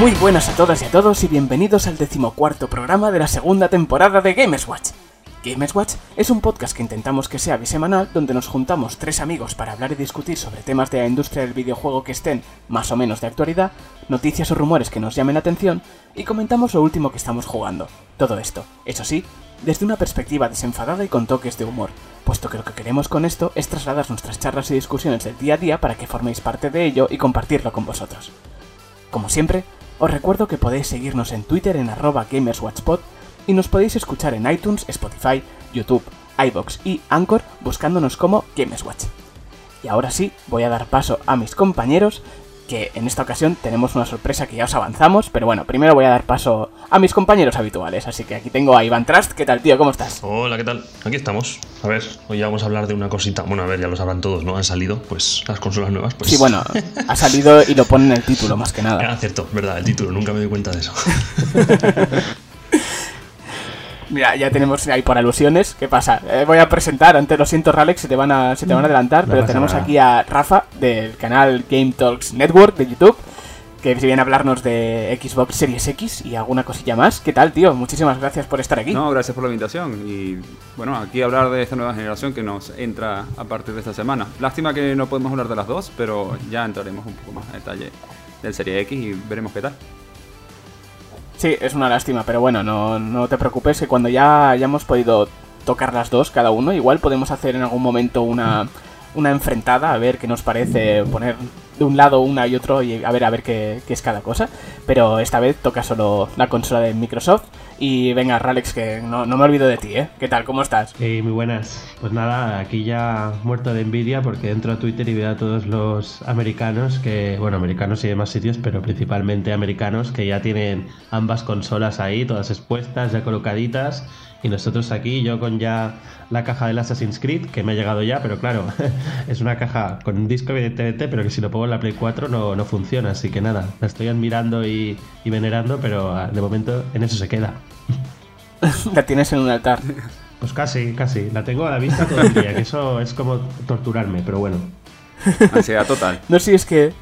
Muy buenas a todas y a todos y bienvenidos al decimocuarto programa de la segunda temporada de Gamers Watch. Gamers Watch es un podcast que intentamos que sea bisemanal donde nos juntamos tres amigos para hablar y discutir sobre temas de la industria del videojuego que estén más o menos de actualidad, noticias o rumores que nos llamen la atención y comentamos lo último que estamos jugando. Todo esto, eso sí, desde una perspectiva desenfadada y con toques de humor, puesto que lo que queremos con esto es trasladar nuestras charlas y discusiones del día a día para que forméis parte de ello y compartirlo con vosotros. Como siempre, os recuerdo que podéis seguirnos en Twitter en arroba gamerswatchpod y nos podéis escuchar en iTunes, Spotify, YouTube, iBox y Anchor buscándonos como Gamerswatch. Y ahora sí, voy a dar paso a mis compañeros que en esta ocasión tenemos una sorpresa que ya os avanzamos, pero bueno, primero voy a dar paso a mis compañeros habituales, así que aquí tengo a Iván Trust, ¿qué tal tío? ¿Cómo estás? Hola, ¿qué tal? Aquí estamos. A ver, hoy ya vamos a hablar de una cosita, bueno, a ver, ya lo sabrán todos, ¿no? Han salido, pues, las consolas nuevas, pues... Sí, bueno, ha salido y lo pone en el título, más que nada. Ah, cierto, verdad, el título, nunca me doy cuenta de eso. Mira, ya tenemos ahí por alusiones. ¿Qué pasa? Eh, voy a presentar, antes lo siento, Ralex, se te van a, se te van a adelantar, No pero tenemos nada. aquí a Rafa del canal Game Talks Network de YouTube, que viene a hablarnos de Xbox Series X y alguna cosilla más. ¿Qué tal, tío? Muchísimas gracias por estar aquí. No, gracias por la invitación. Y bueno, aquí hablar de esta nueva generación que nos entra a partir de esta semana. Lástima que no podemos hablar de las dos, pero ya entraremos un poco más en detalle del Serie X y veremos qué tal. Sí, es una lástima, pero bueno, no, no te preocupes que cuando ya hayamos podido tocar las dos cada uno, igual podemos hacer en algún momento una, una enfrentada, a ver qué nos parece poner de un lado una y otro y a ver a ver qué, qué es cada cosa. Pero esta vez toca solo la consola de Microsoft. Y venga, Ralex, que no, no me olvido de ti, ¿eh? ¿Qué tal? ¿Cómo estás? Hey, muy buenas. Pues nada, aquí ya muerto de envidia porque entro a Twitter y veo a todos los americanos que, bueno, americanos y demás sitios, pero principalmente americanos que ya tienen ambas consolas ahí, todas expuestas, ya colocaditas. Y nosotros aquí, yo con ya la caja del Assassin's Creed, que me ha llegado ya, pero claro, es una caja con un disco evidentemente, pero que si lo pongo en la Play 4 no, no funciona. Así que nada, la estoy admirando y, y venerando, pero ah, de momento en eso se queda. La tienes en un altar. Pues casi, casi. La tengo a la vista todo el día, que eso es como torturarme, pero bueno. Ansiedad total. No, sí, es que.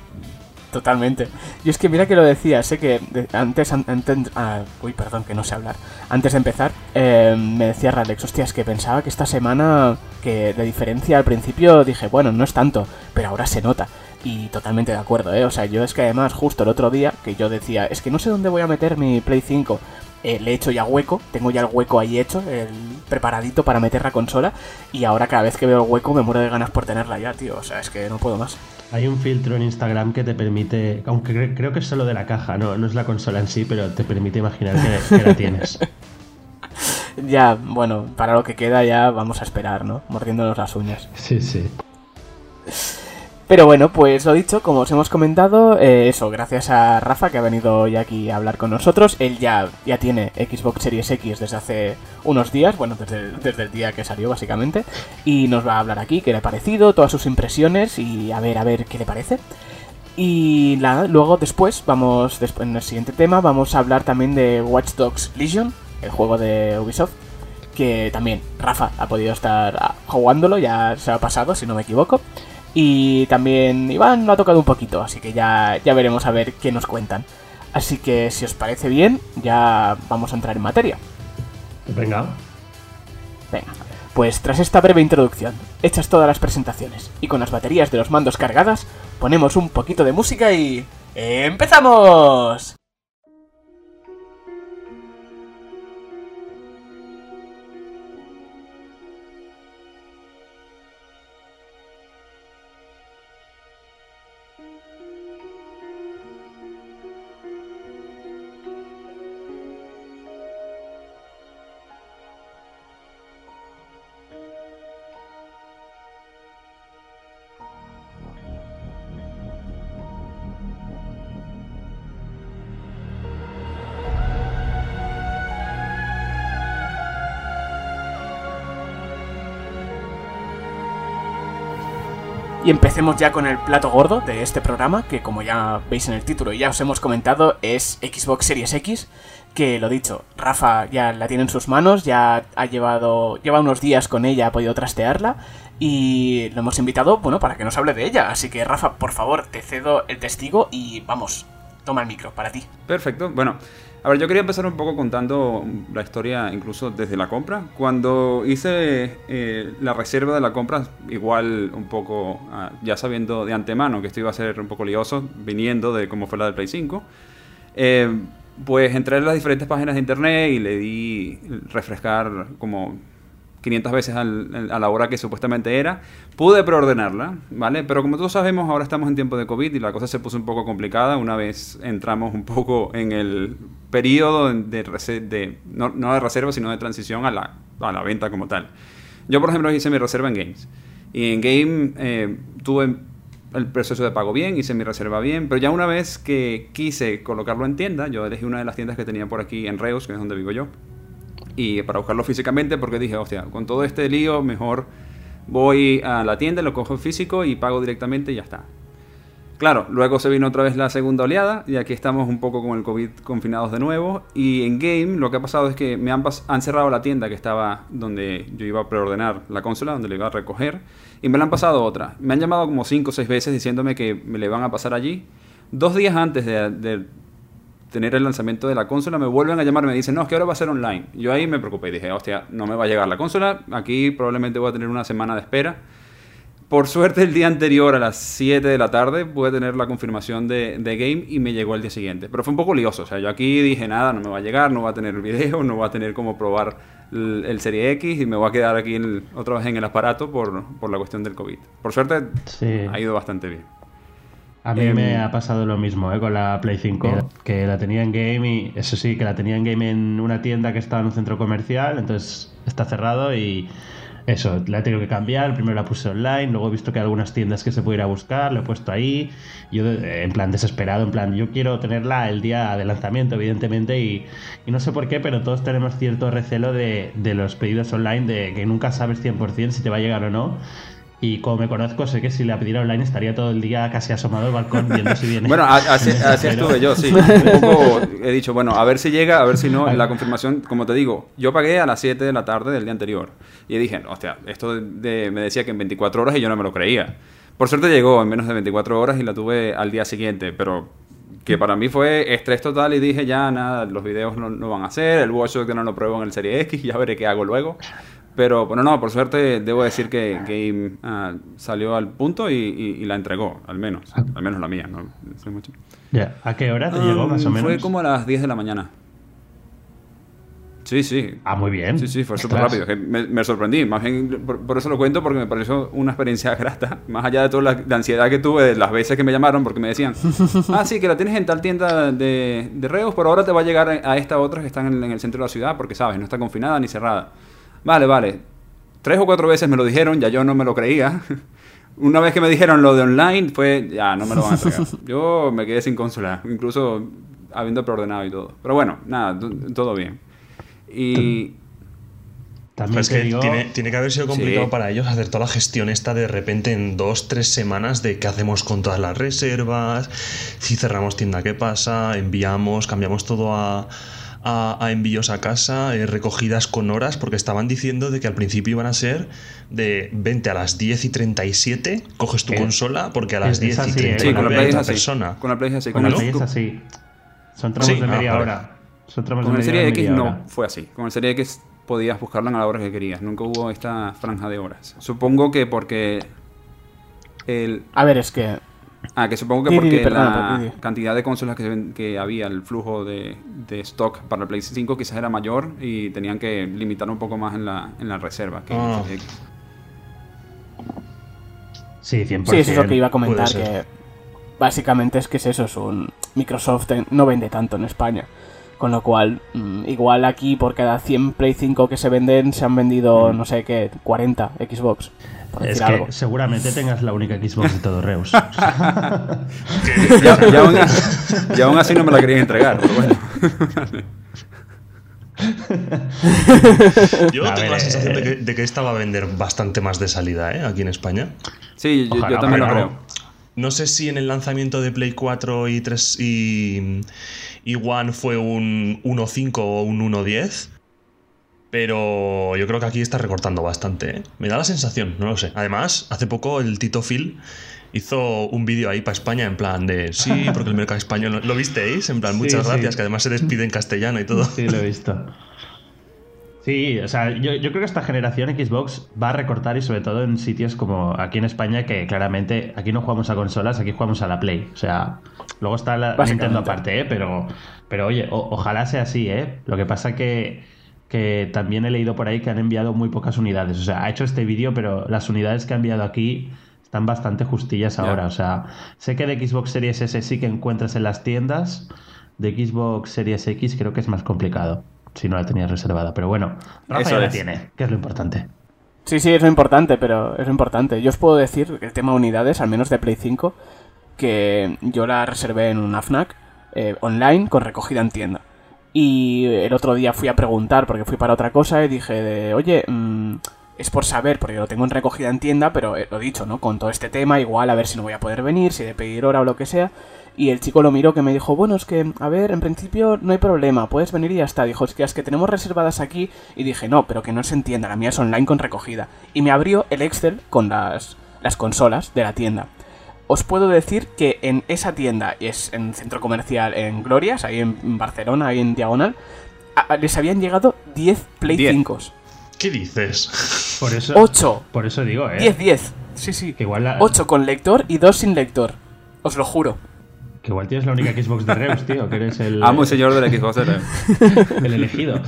Totalmente. Y es que mira que lo decía, sé que antes. an- antes- ah, uy, perdón, que no sé hablar. Antes de empezar, eh, me decía Ralex, hostia, es que pensaba que esta semana. Que de diferencia al principio dije, bueno, no es tanto, pero ahora se nota. Y totalmente de acuerdo, ¿eh? O sea, yo es que además, justo el otro día, que yo decía, es que no sé dónde voy a meter mi Play 5. eh, le he hecho ya hueco, tengo ya el hueco ahí hecho, el preparadito para meter la consola. Y ahora cada vez que veo el hueco me muero de ganas por tenerla ya, tío. O sea, es que no puedo más. Hay un filtro en Instagram que te permite, aunque cre- creo que es solo de la caja, no, no es la consola en sí, pero te permite imaginar que, que la tienes. Ya, bueno, para lo que queda ya vamos a esperar, ¿no? Mordiéndonos las uñas. Sí, sí. Pero bueno, pues lo dicho, como os hemos comentado, eh, eso, gracias a Rafa que ha venido ya aquí a hablar con nosotros. Él ya, ya tiene Xbox Series X desde hace unos días, bueno, desde, desde el día que salió básicamente. Y nos va a hablar aquí qué le ha parecido, todas sus impresiones y a ver, a ver qué le parece. Y luego después, vamos, después en el siguiente tema, vamos a hablar también de Watch Dogs Legion, el juego de Ubisoft, que también Rafa ha podido estar ah, jugándolo, ya se ha pasado, si no me equivoco. Y también Iván lo ha tocado un poquito, así que ya, ya veremos a ver qué nos cuentan. Así que si os parece bien, ya vamos a entrar en materia. Venga. Venga, pues tras esta breve introducción, hechas todas las presentaciones y con las baterías de los mandos cargadas, ponemos un poquito de música y... ¡Empezamos! Y empecemos ya con el plato gordo de este programa, que como ya veis en el título y ya os hemos comentado, es Xbox Series X, que lo dicho, Rafa ya la tiene en sus manos, ya ha llevado, lleva unos días con ella, ha podido trastearla, y lo hemos invitado, bueno, para que nos hable de ella. Así que Rafa, por favor, te cedo el testigo y vamos, toma el micro, para ti. Perfecto. Bueno, a ver, yo quería empezar un poco contando la historia incluso desde la compra. Cuando hice eh, la reserva de la compra, igual un poco ah, ya sabiendo de antemano que esto iba a ser un poco lioso, viniendo de cómo fue la del Play 5, eh, pues entré en las diferentes páginas de internet y le di refrescar como 500 veces a la hora que supuestamente era. Pude preordenarla, ¿vale? Pero como todos sabemos, ahora estamos en tiempo de COVID y la cosa se puso un poco complicada una vez entramos un poco en el periodo de, de no, de reserva, sino de transición a la, a la, venta como tal. Yo, por ejemplo, hice mi reserva en Games. Y en Game eh, tuve el proceso de pago bien, hice mi reserva bien, pero ya una vez que quise colocarlo en tienda, yo elegí una de las tiendas que tenía por aquí en Reus, que es donde vivo yo y para buscarlo físicamente porque dije, hostia, con todo este lío mejor voy a la tienda, lo cojo físico y pago directamente y ya está. Claro, luego se vino otra vez la segunda oleada y aquí estamos un poco con el COVID confinados de nuevo. Y en Game lo que ha pasado es que me han, han cerrado la tienda que estaba donde yo iba a preordenar la consola, donde le iba a recoger, y me la han pasado otra. Me han llamado como 5 o 6 veces diciéndome que me le van a pasar allí. Dos días antes de tener el lanzamiento de la consola, me vuelven a llamar me dicen, no, es que ahora va a ser online. Yo ahí me preocupé y dije, hostia, no me va a llegar la consola, aquí probablemente voy a tener una semana de espera. Por suerte el día anterior a las 7 de la tarde pude tener la confirmación de, de, Game y me llegó el día siguiente. Pero fue un poco lioso, o sea, yo aquí dije, nada, no me va a llegar, no va a tener el video, no va a tener cómo probar el, Serie X y me voy a quedar aquí otra vez en el aparato por, por, la cuestión del COVID. Por suerte ha ido bastante bien. A mí me em, ha pasado lo mismo ¿eh? con la Play 5, que la tenía en game y eso sí, que la tenía en game en una tienda que estaba en un centro comercial, entonces está cerrado y eso, la he tenido que cambiar, primero la puse online, luego he visto que hay algunas tiendas que se puede ir a buscar, lo he puesto ahí, yo en plan desesperado, en plan, yo quiero tenerla el día de lanzamiento, evidentemente, y, no sé por qué, pero todos tenemos cierto recelo de, de los pedidos online, de que nunca sabes 100% si te va a llegar o no, y como me conozco, sé que si la pidiera online estaría todo el día casi asomado al balcón viendo si viene. bueno, así, estuve yo, sí. Un poco he dicho, bueno, a ver si llega, a ver si no. La confirmación, como te digo, yo pagué a las 7 de la tarde del día anterior. Y dije, hostia, esto de, me decía que en 24 horas y yo no me lo creía. Por suerte llegó en menos de 24 horas y la tuve al día siguiente, pero que para mí fue estrés total y dije, ya nada, los videos no, no van a hacer, el Watch que no lo pruebo en el Serie X, ya veré qué hago luego. Pero bueno, no, por suerte debo decir que Game ah, salió al punto y, la entregó, al menos. Ah. Al menos la mía, no sé mucho. ¿A qué hora te llegó más o menos? Fue como a las 10 de la mañana. Sí, sí. Ah, muy bien. Sí, sí, fue súper rápido. Me, sorprendí. Más bien, por, eso lo cuento, porque me pareció una experiencia grata. Más allá de toda la, ansiedad que tuve de las veces que me llamaron, porque me decían, ah, sí, que la tienes en tal tienda de, de Reus, pero ahora te va a llegar a esta otra que están en, en el centro de la ciudad, porque sabes, no está confinada ni cerrada. Vale, vale. Tres o cuatro veces me lo dijeron, ya yo no me lo creía. Una vez que me dijeron lo de online, fue, ya, no me lo van a entregar. Yo me quedé sin consola, incluso habiendo preordenado y todo. Pero bueno, nada, todo bien. Y... También es que tiene, que haber sido complicado para ellos hacer toda la gestión esta de repente en dos, tres semanas de qué hacemos con todas las reservas, si cerramos tienda, qué pasa, enviamos, cambiamos todo a, a, envíos a casa, eh, recogidas con horas, porque estaban diciendo de que al principio iban a ser de 20 a las 10 y 37, coges tu consola, porque a las 10 y 30 sí, con la Play es así. persona. Con la Play es así. Con, la Play es así. Son tramos de media ah, hora. Son tramos con el Serie X no fue así. Con el Serie X podías buscarlo a la hora que querías. Nunca hubo esta franja de horas. Supongo que porque el... A ver, es que Ah, que supongo que porque la cantidad de consolas que, que había, el flujo de, stock para el PlayStation 5 quizás era mayor y tenían que limitar un poco más en la, en la reserva que ah. Sí, 100%. Sí, eso es lo que iba a comentar, que básicamente es que es eso, es un... Microsoft no vende tanto en España. Con lo cual, mm, igual aquí por cada 100 Play 5 que se venden, se han vendido, mm. no sé qué, 40 Xbox. Es que seguramente tengas la única Xbox de todo Reus. y, aún, así no me la quería entregar, pero bueno. yo tengo la sensación de que, de que, esta va a vender bastante más de salida ¿eh? aquí en España. Sí, yo, también lo creo. No sé si en el lanzamiento de Play 4 y 3 y, y One fue un 1.5 o un 1.10 Pero yo creo que aquí está recortando bastante. ¿eh? Me da la sensación, no lo sé. Además, hace poco el Tito Phil hizo un vídeo ahí para España en plan de sí, porque el mercado español. ¿Lo visteis? En plan, muchas gracias, que además se despide en castellano y todo. Sí, lo he visto. Sí, o sea, yo, yo, creo que esta generación Xbox va a recortar y sobre todo en sitios como aquí en España, que claramente aquí no jugamos a consolas, aquí jugamos a la Play. O sea, luego está la Nintendo aparte, ¿eh? Pero, pero oye, ojalá sea así, ¿eh? Lo que pasa que, que también he leído por ahí que han enviado muy pocas unidades. O sea, ha hecho este vídeo, pero las unidades que ha enviado aquí están bastante justillas ahora. O sea, sé que de Xbox Series S sí que encuentras en las tiendas. De Xbox Series X creo que es más complicado si no la tenías reservada. Pero bueno, Rafa ya la tiene, que es lo importante. Sí, sí, es lo importante, pero es lo importante. Yo os puedo decir que el tema unidades, al menos de Play 5, que yo la reservé en una FNAC eh, online con recogida en tienda. Y el otro día fui a preguntar, porque fui para otra cosa, y dije de, oye, mm, es por saber, porque lo tengo en recogida en tienda, pero eh, lo dicho, ¿no? Con todo este tema, igual a ver si no voy a poder venir, si he de pedir hora o lo que sea. Y el chico lo miró que me dijo, bueno, es que, a ver, en principio no hay problema, puedes venir y ya está. Dijo, es que es que tenemos reservadas aquí. Y dije, no, pero que no se entienda, la mía es online con recogida. Y me abrió el Excel con las, las consolas de la tienda. Os puedo decir que en esa tienda, y es en centro comercial en Glorias, ahí en Barcelona, ahí en Diagonal, les habían llegado 10 Play 5. ¿Qué dices? Por eso, 8. Por eso digo, ¿eh? 10, 10. Sí, sí. Igual 8 con lector y 2 sin lector. Os lo juro. Que igual tienes la única Xbox de Reus, tío, que eres el... Amo señor de la Xbox de Reus. el elegido.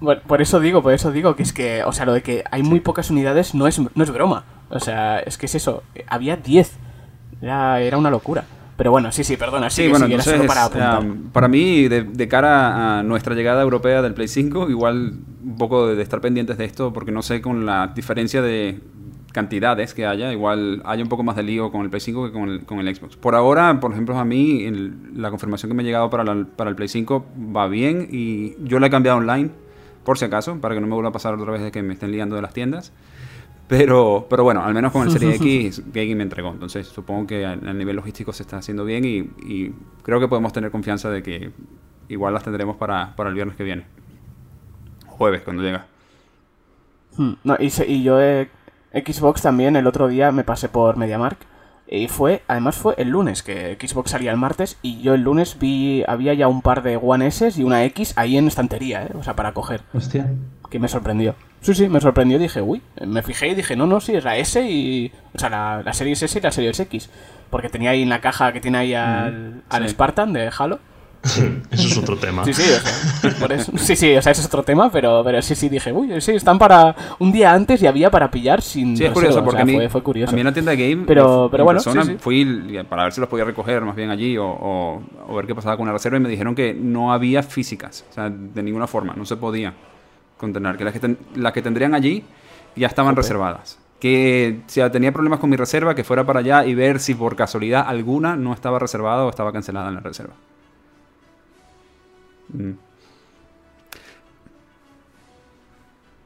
Por, eso digo, por eso digo que es que, o sea, lo de que hay muy pocas unidades no es, no es broma. O sea, es que es eso. Había 10. Era, era una locura. Pero bueno, sí, sí, perdona. Sí, bueno, entonces, para, para mí, de, cara a nuestra llegada europea del Play 5, igual un poco de estar pendientes de esto, porque no sé con la diferencia de, cantidades que haya, igual hay un poco más de lío con el Play 5 que con el, con el Xbox. Por ahora, por ejemplo, a mí la confirmación que me ha llegado para, para el Play 5 va bien y yo la he cambiado online, por si acaso, para que no me vuelva a pasar otra vez de que me estén liando de las tiendas. Pero, pero bueno, al menos con el Serie X, Gaming me entregó. Entonces supongo que a, nivel logístico se está haciendo bien y, creo que podemos tener confianza de que igual las tendremos para, para el viernes que viene. Jueves, cuando llega. Hmm, no, y, y yo he Xbox también el otro día me pasé por MediaMark y fue, además fue el lunes, que Xbox salía el martes y yo el lunes vi, había ya un par de One S y una X ahí en estantería, ¿eh? o sea, para coger. Hostia. Que me sorprendió. Sí, sí, me sorprendió, dije, uy, me fijé y dije, no, no, sí, es la S y... O sea, la, la Series S y la Series X. Porque tenía ahí en la caja que tiene ahí al, al Spartan de Halo. eso es otro tema. Sí, sí, o sea, sí, sí, o sea, eso es otro tema, pero, pero sí, sí, dije, uy, sí, están para un día antes y había para pillar sin. Sí, es curioso, porque a mí, fue, curioso. A mí en la tienda de Game, pero, pero bueno, fui para ver si los podía recoger más bien allí o, o, ver qué pasaba con la reserva y me dijeron que no había físicas, o sea, de ninguna forma, no se podía contener, que las que, las que tendrían allí ya estaban reservadas que si tenía problemas con mi reserva, que fuera para allá y ver si por casualidad alguna no estaba reservada o estaba cancelada en la reserva. Mm.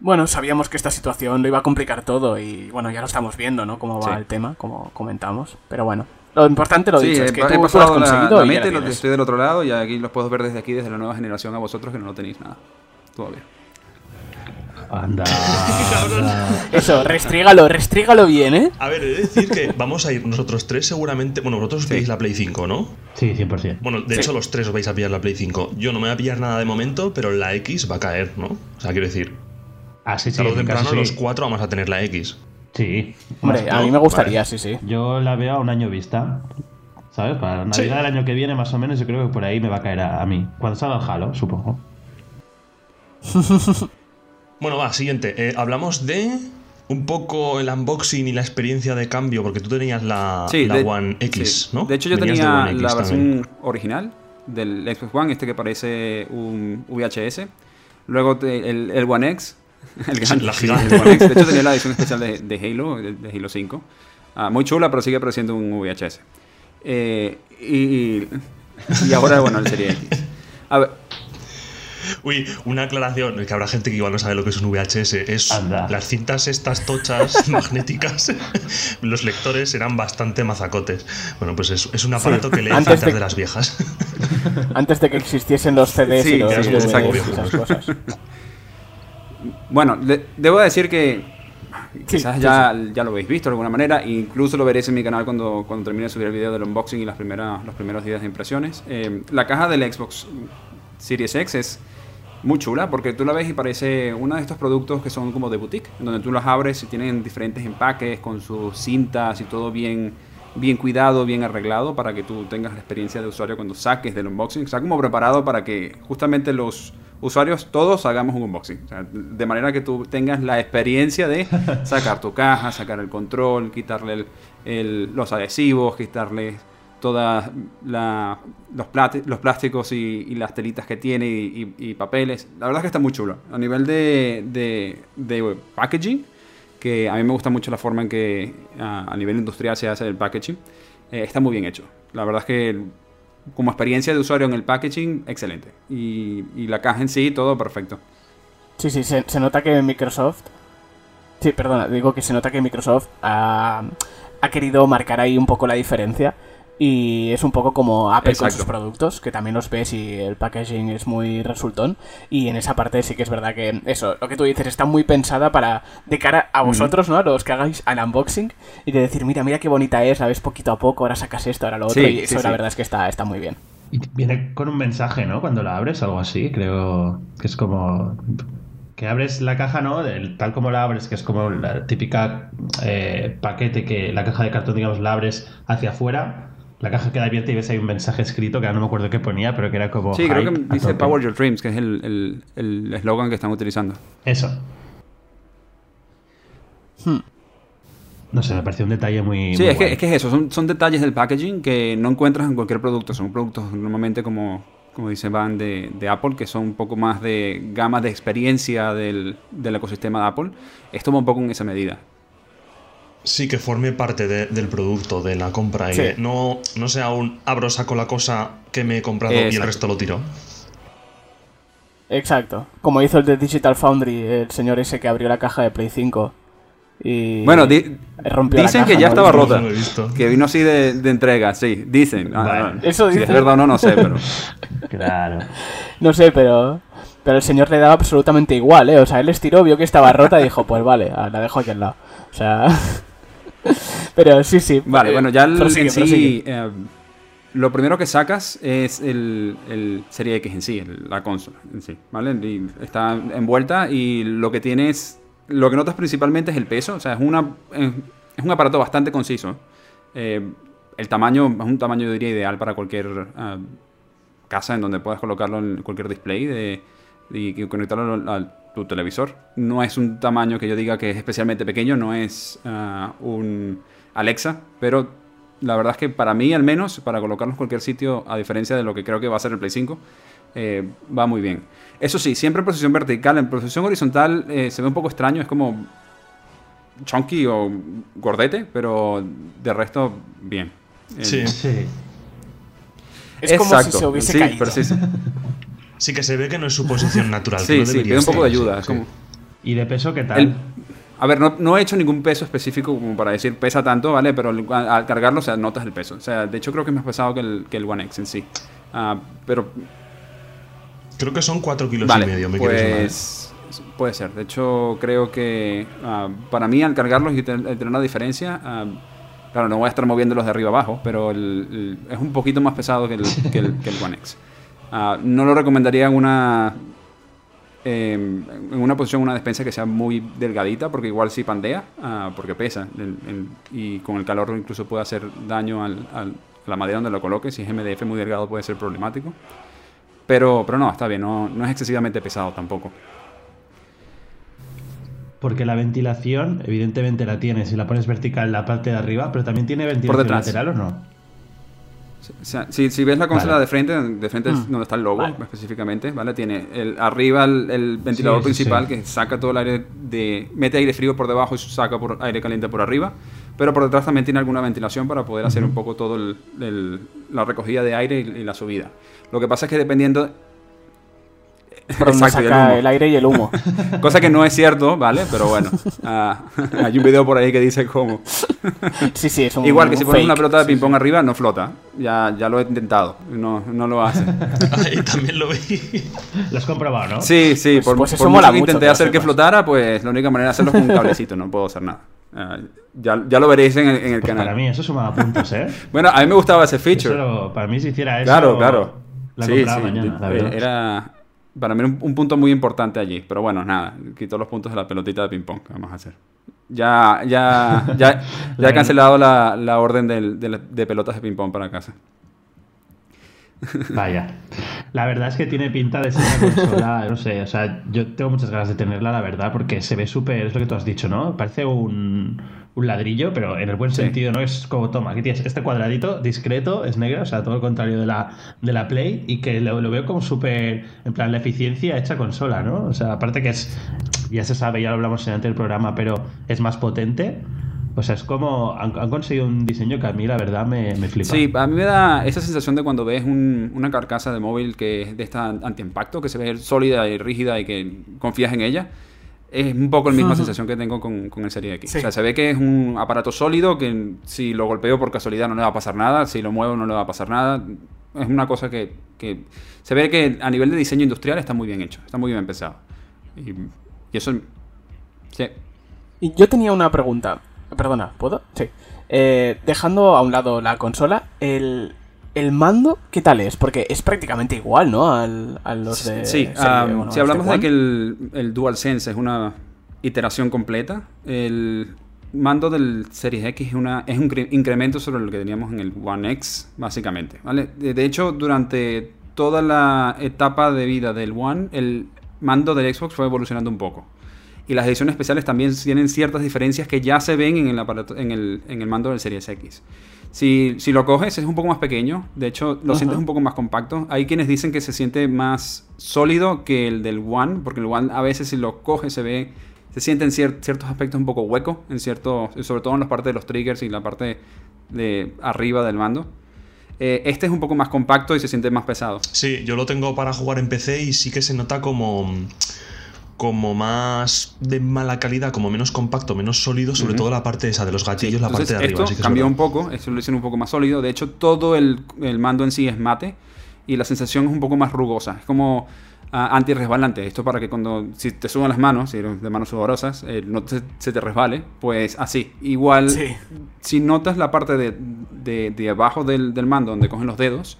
Bueno, sabíamos que esta situación lo iba a complicar todo y bueno, ya lo estamos viendo, ¿no? Cómo va el tema, como comentamos. Pero bueno, lo importante lo dicho, es que tú, lo has conseguido y estoy del otro lado y aquí los puedo ver desde aquí, desde la nueva generación a vosotros que no lo tenéis nada. Todavía. Anda. Eso, restrígalo, restrígalo bien, ¿eh? A ver, he de decir que vamos a ir nosotros tres seguramente. Bueno, vosotros tenéis la Play 5, ¿no? Sí, 100%. Bueno, de hecho, los tres os vais a pillar la Play 5. Yo no me voy a pillar nada de momento, pero la X va a caer, ¿no? O sea, quiero decir. Ah, sí, sí. Tarde o temprano, los cuatro vamos a tener la X. Sí. Hombre, a mí me gustaría, sí, sí. Yo la veo a un año vista. ¿Sabes? Para Navidad del año que viene, más o menos, yo creo que por ahí me va a caer a, a mí. Cuando salga el Halo, supongo. Bueno, va, siguiente. Eh, hablamos de un poco el unboxing y la experiencia de cambio, porque tú tenías la, One X, ¿no? De hecho, yo tenía la versión original del Xbox One, este que parece un VHS. Luego el, One X, el gran, la gigante. One X. De hecho, tenía la edición especial de, Halo, de, Halo 5. Ah, muy chula, pero sigue pareciendo un VHS. Eh, y, y ahora, bueno, el Serie X. A ver, Uy, una aclaración, que habrá gente que igual no sabe lo que es un VHS. Es las cintas estas tochas magnéticas, los lectores eran bastante mazacotes. Bueno, pues es, un aparato que lee cintas de... las viejas. Antes de que existiesen los CDs y los esas cosas. Bueno, debo decir que quizás ya, ya lo habéis visto de alguna manera, incluso lo veréis en mi canal cuando, cuando termine de subir el video del unboxing y las primeras, los primeros días de impresiones. Eh, la caja del Xbox Series X es muy chula porque tú la ves y parece uno de estos productos que son como de boutique, donde tú los abres y tienen diferentes empaques con sus cintas y todo bien, bien cuidado, bien arreglado para que tú tengas la experiencia de usuario cuando saques del unboxing. Está como preparado para que justamente los usuarios todos hagamos un unboxing. de manera que tú tengas la experiencia de sacar tu caja, sacar el control, quitarle los adhesivos, quitarle todos los, plásticos y, las telitas que tiene y, papeles. La verdad es que está muy chulo. A nivel de, packaging, que a mí me gusta mucho la forma en que a, nivel industrial se hace el packaging, eh, está muy bien hecho. La verdad es que como experiencia de usuario en el packaging, excelente. Y, la caja en sí, todo perfecto. Sí, sí, se, nota que Microsoft... Sí, perdona, digo que se nota que Microsoft ha querido marcar ahí un poco la diferencia y es un poco como Apple con sus productos, que también los ves y el packaging es muy resultón. Y en esa parte sí que es verdad que eso, lo que tú dices, está muy pensada para, de cara a vosotros, ¿no? A los que hagáis al unboxing y de decir, mira, mira qué bonita es, la ves poquito a poco, ahora sacas esto, ahora lo otro. y eso la verdad es que está, está muy bien. Y viene con un mensaje, ¿no? Cuando la abres, algo así, creo que es como que abres la caja, ¿no? tal como la abres, que es como la típica eh, paquete que la caja de cartón, digamos, la abres hacia afuera la caja queda abierta y ves ahí un mensaje escrito que ahora no me acuerdo qué ponía, pero que era como. Sí, creo que dice Power Your Dreams, que es el eslogan que están utilizando. Eso. Hmm. No sé, me pareció un detalle muy. Sí, es, que, es, que, es eso, son, son, detalles del packaging que no encuentras en cualquier producto. Son productos normalmente como, como dice Van de, de, Apple, que son un poco más de gama de experiencia del, del ecosistema de Apple. Esto va un poco en esa medida. Sí, que forme parte del producto, de la compra. Y no, no sea un abro, saco la cosa que me he comprado y el resto lo tiro. Exacto. Como hizo el de Digital Foundry, el señor ese que abrió la caja de Play 5. Y bueno, dicen que ya estaba rota. que vino así de, entrega, sí, dicen. Ah, eso Si es verdad o no, no sé, pero. claro. No sé, pero. Pero el señor le daba absolutamente igual, ¿eh? O sea, él estiró, vio que estaba rota y dijo, pues vale, la dejo aquí al lado. O sea. Pero sí, sí. Vale, bueno, ya el, en sí, eh, lo primero que sacas es el, el Serie X en sí, la consola en sí, ¿vale? Y está envuelta y lo que tienes, lo que notas principalmente es el peso, o sea, es, una, es un aparato bastante conciso. Eh, el tamaño es un tamaño, yo diría, ideal para cualquier eh, casa en donde puedas colocarlo en cualquier display de, y conectarlo al tu televisor. No es un tamaño que yo diga que es especialmente pequeño, no es ah, un Alexa, pero la verdad es que para mí al menos, para colocarlo en cualquier sitio, a diferencia de lo que creo que va a ser el Play 5, eh, va muy bien. Eso sí, siempre en posición vertical, en posición horizontal eh, se ve un poco extraño, es como chunky o gordete, pero de resto bien. Sí. sí. Es como si se hubiese caído. Sí que se ve que no es su posición natural. sí, sí, un poco de ayuda. ¿Y de peso qué tal? a ver, no, he hecho ningún peso específico como para decir pesa tanto, ¿vale? Pero al, cargarlo, o sea, notas el peso. O sea, de hecho creo que es más pesado que el, que el One X en sí. Uh, pero... Creo que son 4 kilos y medio, me pues... Puede ser. De hecho, creo que ah, para mí al cargarlos y tener, una diferencia... Ah, claro, no voy a estar moviéndolos de arriba abajo, pero es un poquito más pesado que el, que el, que el One X. Ah, no lo recomendaría en una, em, en una posición, una despensa que sea muy delgadita, porque igual sí pandea, uh, porque pesa. y con el calor incluso puede hacer daño al, a la madera donde lo coloque. Si es MDF muy delgado puede ser problemático. Pero, pero no, está bien, no, no es excesivamente pesado tampoco. Porque la ventilación, evidentemente la tienes si la pones vertical en la parte de arriba, pero también tiene ventilación lateral o no? Si, ves la consola de frente, de frente es mm. donde está el logo específicamente, ¿vale? Tiene el, arriba el, ventilador principal que saca todo el aire de... mete aire frío por debajo y saca por, aire caliente por arriba, pero por detrás también tiene alguna ventilación para poder hacer un poco todo la recogida de aire y, la subida. Lo que pasa es que dependiendo... por donde saca el, aire y el humo. Cosa que no es cierto, ¿vale? Pero bueno, ah, hay un video por ahí que dice cómo. sí, sí, es un Igual que si pones una pelota de ping-pong arriba, no flota. Ya, ya lo he intentado, no, no lo hace. Ahí también lo vi. Lo has comprobado, ¿no? Sí, sí, por, pues eso mucho que intenté hacer que flotara, pues la única manera de hacerlo es con un cablecito, no puedo hacer nada. Ah, ya, ya, lo veréis en el, en el pues canal. Para mí eso sumaba puntos, ¿eh? bueno, a mí me gustaba ese feature. para mí si hiciera eso... Claro, claro. La sí, sí. mañana, la verdad. Era para mí un, punto muy importante allí. Pero bueno, nada, quito los puntos de la pelotita de ping-pong. Vamos a hacer. Ya, ya, ya, ya he cancelado la, la orden de, de, pelotas de ping-pong para casa. Vaya. La verdad es que tiene pinta de ser una consola, no sé, o sea, yo tengo muchas ganas de tenerla, la verdad, porque se ve súper, es lo que tú has dicho, ¿no? Parece un, un ladrillo, pero en el buen sentido, ¿no? Es como, toma, aquí tienes este cuadradito discreto, es negro, o sea, todo lo contrario de la, de la Play, y que lo, veo como súper, en plan, la eficiencia hecha consola, ¿no? O sea, aparte que es, ya se sabe, ya lo hablamos en el programa, pero es más potente. O sea, es como. Han, conseguido un diseño que a mí, la verdad, me, me, flipa. Sí, a mí me da esa sensación de cuando ves una carcasa de móvil que es de esta anti-impacto, que se ve sólida y rígida y que confías en ella es un poco la misma sensación que tengo con, el Serie X. O sea, se ve que es un aparato sólido que si lo golpeo por casualidad no le va a pasar nada, si lo muevo no le va a pasar nada. Es una cosa que, se ve que a nivel de diseño industrial está muy bien hecho, está muy bien pensado. Y, y eso... Sí. Y yo tenía una pregunta. Perdona, ¿puedo? Sí. Eh, dejando a un lado la consola, el, el mando, ¿qué tal es? Porque es prácticamente igual, ¿no? Al, a los de. Sí, si hablamos de que el, el DualSense es una iteración completa, el mando del Series X es, una, es un incremento sobre lo que teníamos en el One X, básicamente. ¿vale? De hecho, durante toda la etapa de vida del One, el mando del Xbox fue evolucionando un poco. Y las ediciones especiales también tienen ciertas diferencias que ya se ven en el, aparato, en el, en el mando del Series X. Si, si, lo coges es un poco más pequeño, de hecho lo sientes un poco más compacto. Hay quienes dicen que se siente más sólido que el del One, porque el One a veces si lo coges se ve, se siente en ciertos aspectos un poco hueco, en cierto, sobre todo en la parte de los triggers y la parte de arriba del mando. Eh, este es un poco más compacto y se siente más pesado. Sí, yo lo tengo para jugar en PC y sí que se nota como como más de mala calidad, como menos compacto, menos sólido, sobre todo la parte esa de los gatillos, la parte de arriba. Esto cambió un poco, esto lo hicieron un poco más sólido. De hecho, todo el, mando en sí es mate y la sensación es un poco más rugosa. Es como ah, anti-resbalante. Esto para que cuando si te suban las manos, si eres de manos sudorosas, eh, no se te resbale. Pues así. Igual, si notas la parte de, de, abajo del, del, mando donde cogen los dedos,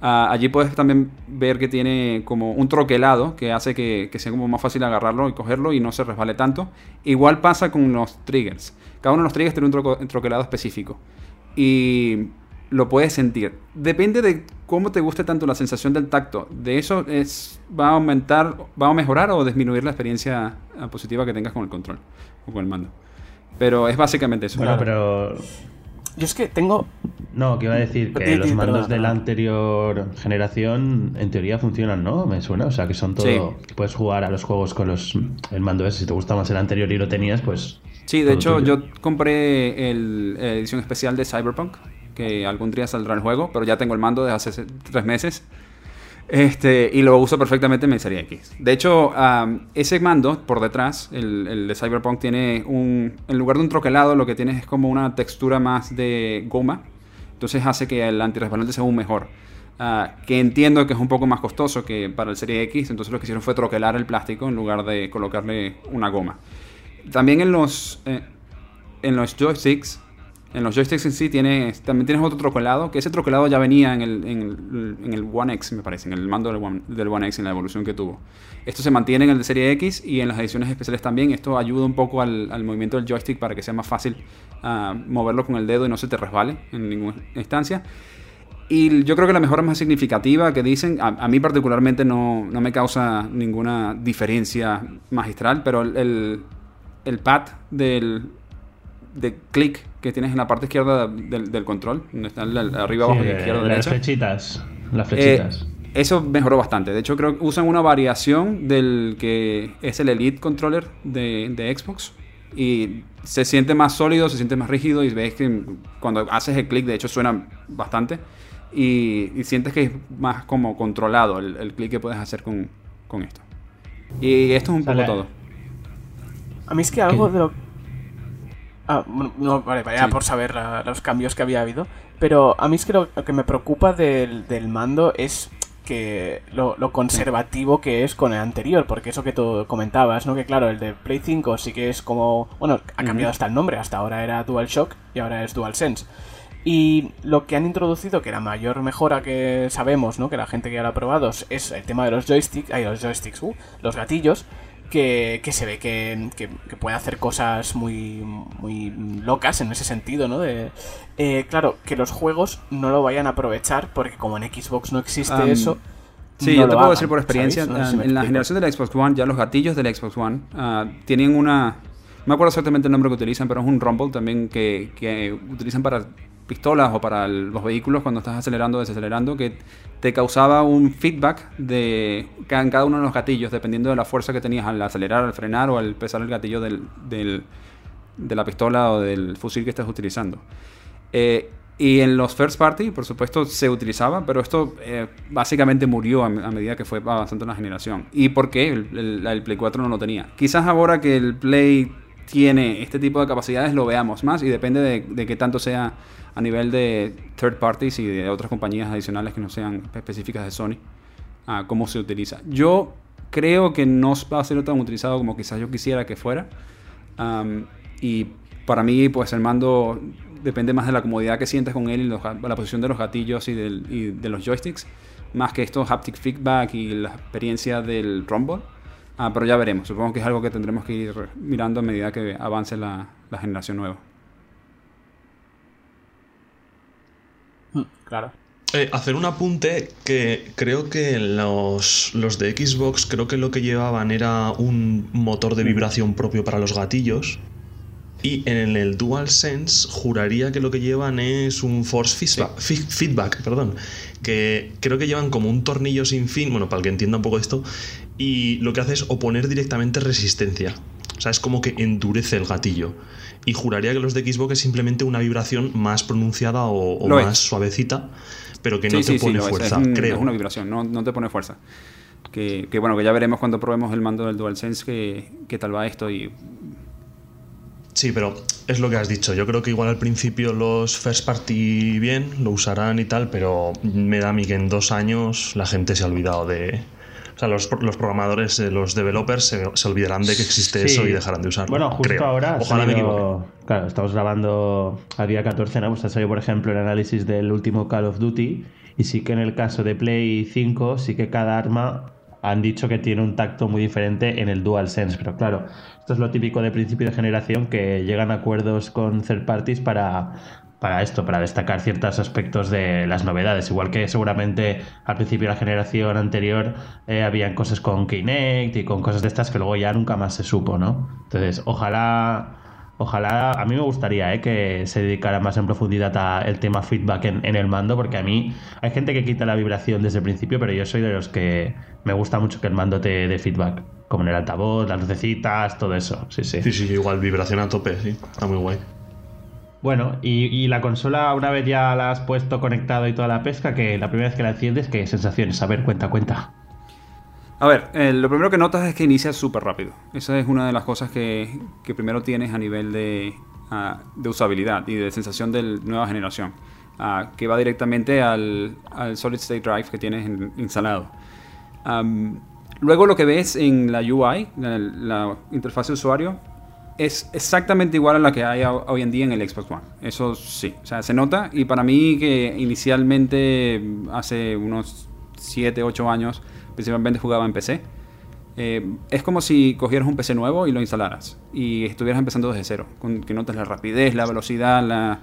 Ah, allí puedes también ver que tiene como un troquelado que hace que, sea como más fácil agarrarlo y cogerlo y no se resbale tanto. Igual pasa con los triggers. Cada uno de los triggers tiene un, troquelado específico. Y lo puedes sentir. Depende de cómo te guste tanto la sensación del tacto. De eso es, va a aumentar, va a mejorar o disminuir la experiencia ah, positiva que tengas con el control o con el mando. Pero es básicamente eso. Bueno, pero yo es que tengo. No, que iba a decir que los mandos de la anterior generación en teoría funcionan, ¿no? Me suena, o sea que son todo. Puedes jugar a los juegos con los el mando ese. Si te gusta más el anterior y lo tenías, pues. Sí, de hecho, yo compré el, la edición especial de Cyberpunk, que algún día saldrá el juego, pero ya tengo el mando desde hace tres meses. Este, y lo uso perfectamente en mi serie X. De hecho, ese mando por detrás, el, de Cyberpunk, tiene un. En lugar de un troquelado, lo que tiene es como una textura más de goma. Entonces hace que el antirresbalante sea aún mejor. Ah, que entiendo que es un poco más costoso que para el Serie X. Entonces lo que hicieron fue troquelar el plástico en lugar de colocarle una goma. También en los. Eh, en los joysticks en los joysticks en sí tienes, también tienes otro troquelado, que ese troquelado ya venía en el, en el, One X, me parece, en el mando del One, X, en la evolución que tuvo. Esto se mantiene en el de serie X y en las ediciones especiales también. Esto ayuda un poco al, movimiento del joystick para que sea más fácil uh, moverlo con el dedo y no se te resbale en ninguna instancia. Y yo creo que la mejora más significativa que dicen, a, mí particularmente no, no, me causa ninguna diferencia magistral, pero el, el pad del, de clic que tienes en la parte izquierda del, control, donde está arriba, abajo, izquierda, las derecha. Flechitas, las flechitas. Eh, eso mejoró bastante. De hecho, creo que usan una variación del que es el Elite Controller de, Xbox. Y se siente más sólido, se siente más rígido. Y ves que cuando haces el clic, de hecho, suena bastante. Y, sientes que es más como controlado el, el clic que puedes hacer con, con esto. Y esto es un poco todo. A mí es que algo de lo... Ah, no, vale, vaya por saber los cambios que había habido. Pero a mí es que lo, que me preocupa del, del mando es que lo, conservativo que es con el anterior, porque eso que tú comentabas, ¿no? Que claro, el de Play 5 sí que es como, bueno, ha cambiado hasta el nombre, hasta ahora era DualShock y ahora es DualSense. Y lo que han introducido, que la mayor mejora que sabemos, ¿no? Que la gente que ya lo ha probado es el tema de los joysticks, ay, los joysticks, uh, los gatillos, que, se ve que, puede hacer cosas muy, muy locas en ese sentido, ¿no? De, eh, claro, que los juegos no lo vayan a aprovechar porque como en Xbox no existe eso... Sí, yo te puedo decir por experiencia, en la generación de la Xbox One, ya los gatillos de la Xbox One uh, tienen una... No me acuerdo exactamente el nombre que utilizan, pero es un rumble también que, que utilizan para pistolas o para los vehículos cuando estás acelerando o desacelerando, que te causaba un feedback de en cada uno de los gatillos, dependiendo de la fuerza que tenías al acelerar, al frenar o al pesar el gatillo del, de la pistola o del fusil que estás utilizando. Eh, y en los first party, por supuesto, se utilizaba, pero esto eh, básicamente murió a, medida que fue avanzando la generación. ¿Y por qué el, Play 4 no lo tenía? Quizás ahora que el Play tiene este tipo de capacidades lo veamos más y depende de, de qué tanto sea a nivel de third parties y de otras compañías adicionales que no sean específicas de Sony, a cómo se utiliza. Yo creo que no va a ser tan utilizado como quizás yo quisiera que fuera. y para mí, pues el mando depende más de la comodidad que sientes con él y la posición de los gatillos y, de los joysticks, más que esto haptic feedback y la experiencia del rumble. Ah, pero ya veremos. Supongo que es algo que tendremos que ir mirando a medida que avance la generación nueva. Claro. Eh, hacer un apunte que creo que los, los de Xbox creo que lo que llevaban era un motor de vibración propio para los gatillos. Y en el DualSense juraría que lo que llevan es un force feedback, perdón, que creo que llevan como un tornillo sin fin, bueno, para el que entienda un poco esto, y lo que hace es oponer directamente resistencia. O sea, es como que endurece el gatillo y juraría que los de Xbox es simplemente una vibración más pronunciada o, más suavecita, pero que no te pone fuerza, es, creo. Es una vibración, no, te pone fuerza. Que, bueno, que ya veremos cuando probemos el mando del DualSense qué que tal va esto y... Sí, pero es lo que has dicho. Yo creo que igual al principio los first party bien, lo usarán y tal, pero me da a mí que en dos años la gente se ha olvidado de, o sea, los, los programadores, eh, los developers se, olvidarán de que existe eso y dejarán de usarlo. Bueno, justo ahora. Ojalá me Claro, estamos grabando a día 14, ¿no? Pues ha salido, por ejemplo, el análisis del último Call of Duty. Y sí que en el caso de Play 5, sí que cada arma han dicho que tiene un tacto muy diferente en el DualSense. Pero claro, esto es lo típico de principio de generación, que llegan a acuerdos con third parties para para esto, para destacar ciertos aspectos de las novedades. Igual que seguramente al principio de la generación anterior eh, habían cosas con Kinect y con cosas de estas que luego ya nunca más se supo, ¿no? Entonces, ojalá. Ojalá, a mí me gustaría eh, que se dedicara más en profundidad al tema feedback en, el mando, porque a mí hay gente que quita la vibración desde el principio, pero yo soy de los que me gusta mucho que el mando te dé feedback, como en el altavoz, las lucecitas, todo eso. Sí, sí. Sí, sí, igual vibración a tope, sí, está muy guay. Bueno, y, la consola, una vez ya la has puesto conectado y toda la pesca, que la primera vez que la enciendes, ¿qué sensaciones? A ver, cuenta, cuenta. A ver, eh, lo primero que notas es que inicia súper rápido. Esa es una de las cosas que, primero tienes a nivel de, ah, de, usabilidad y de sensación de nueva generación, ah, que va directamente al, Solid State Drive que tienes instalado. luego lo que ves en la UI, la, la interfaz de usuario, es exactamente igual a la que hay hoy en día en el Xbox One. Eso sí, o sea, se nota. Y para mí que inicialmente, hace unos 7, 8 años, principalmente jugaba en PC, eh, es como si cogieras un PC nuevo y lo instalaras. Y estuvieras empezando desde cero. Con, que notas la rapidez, la velocidad, la,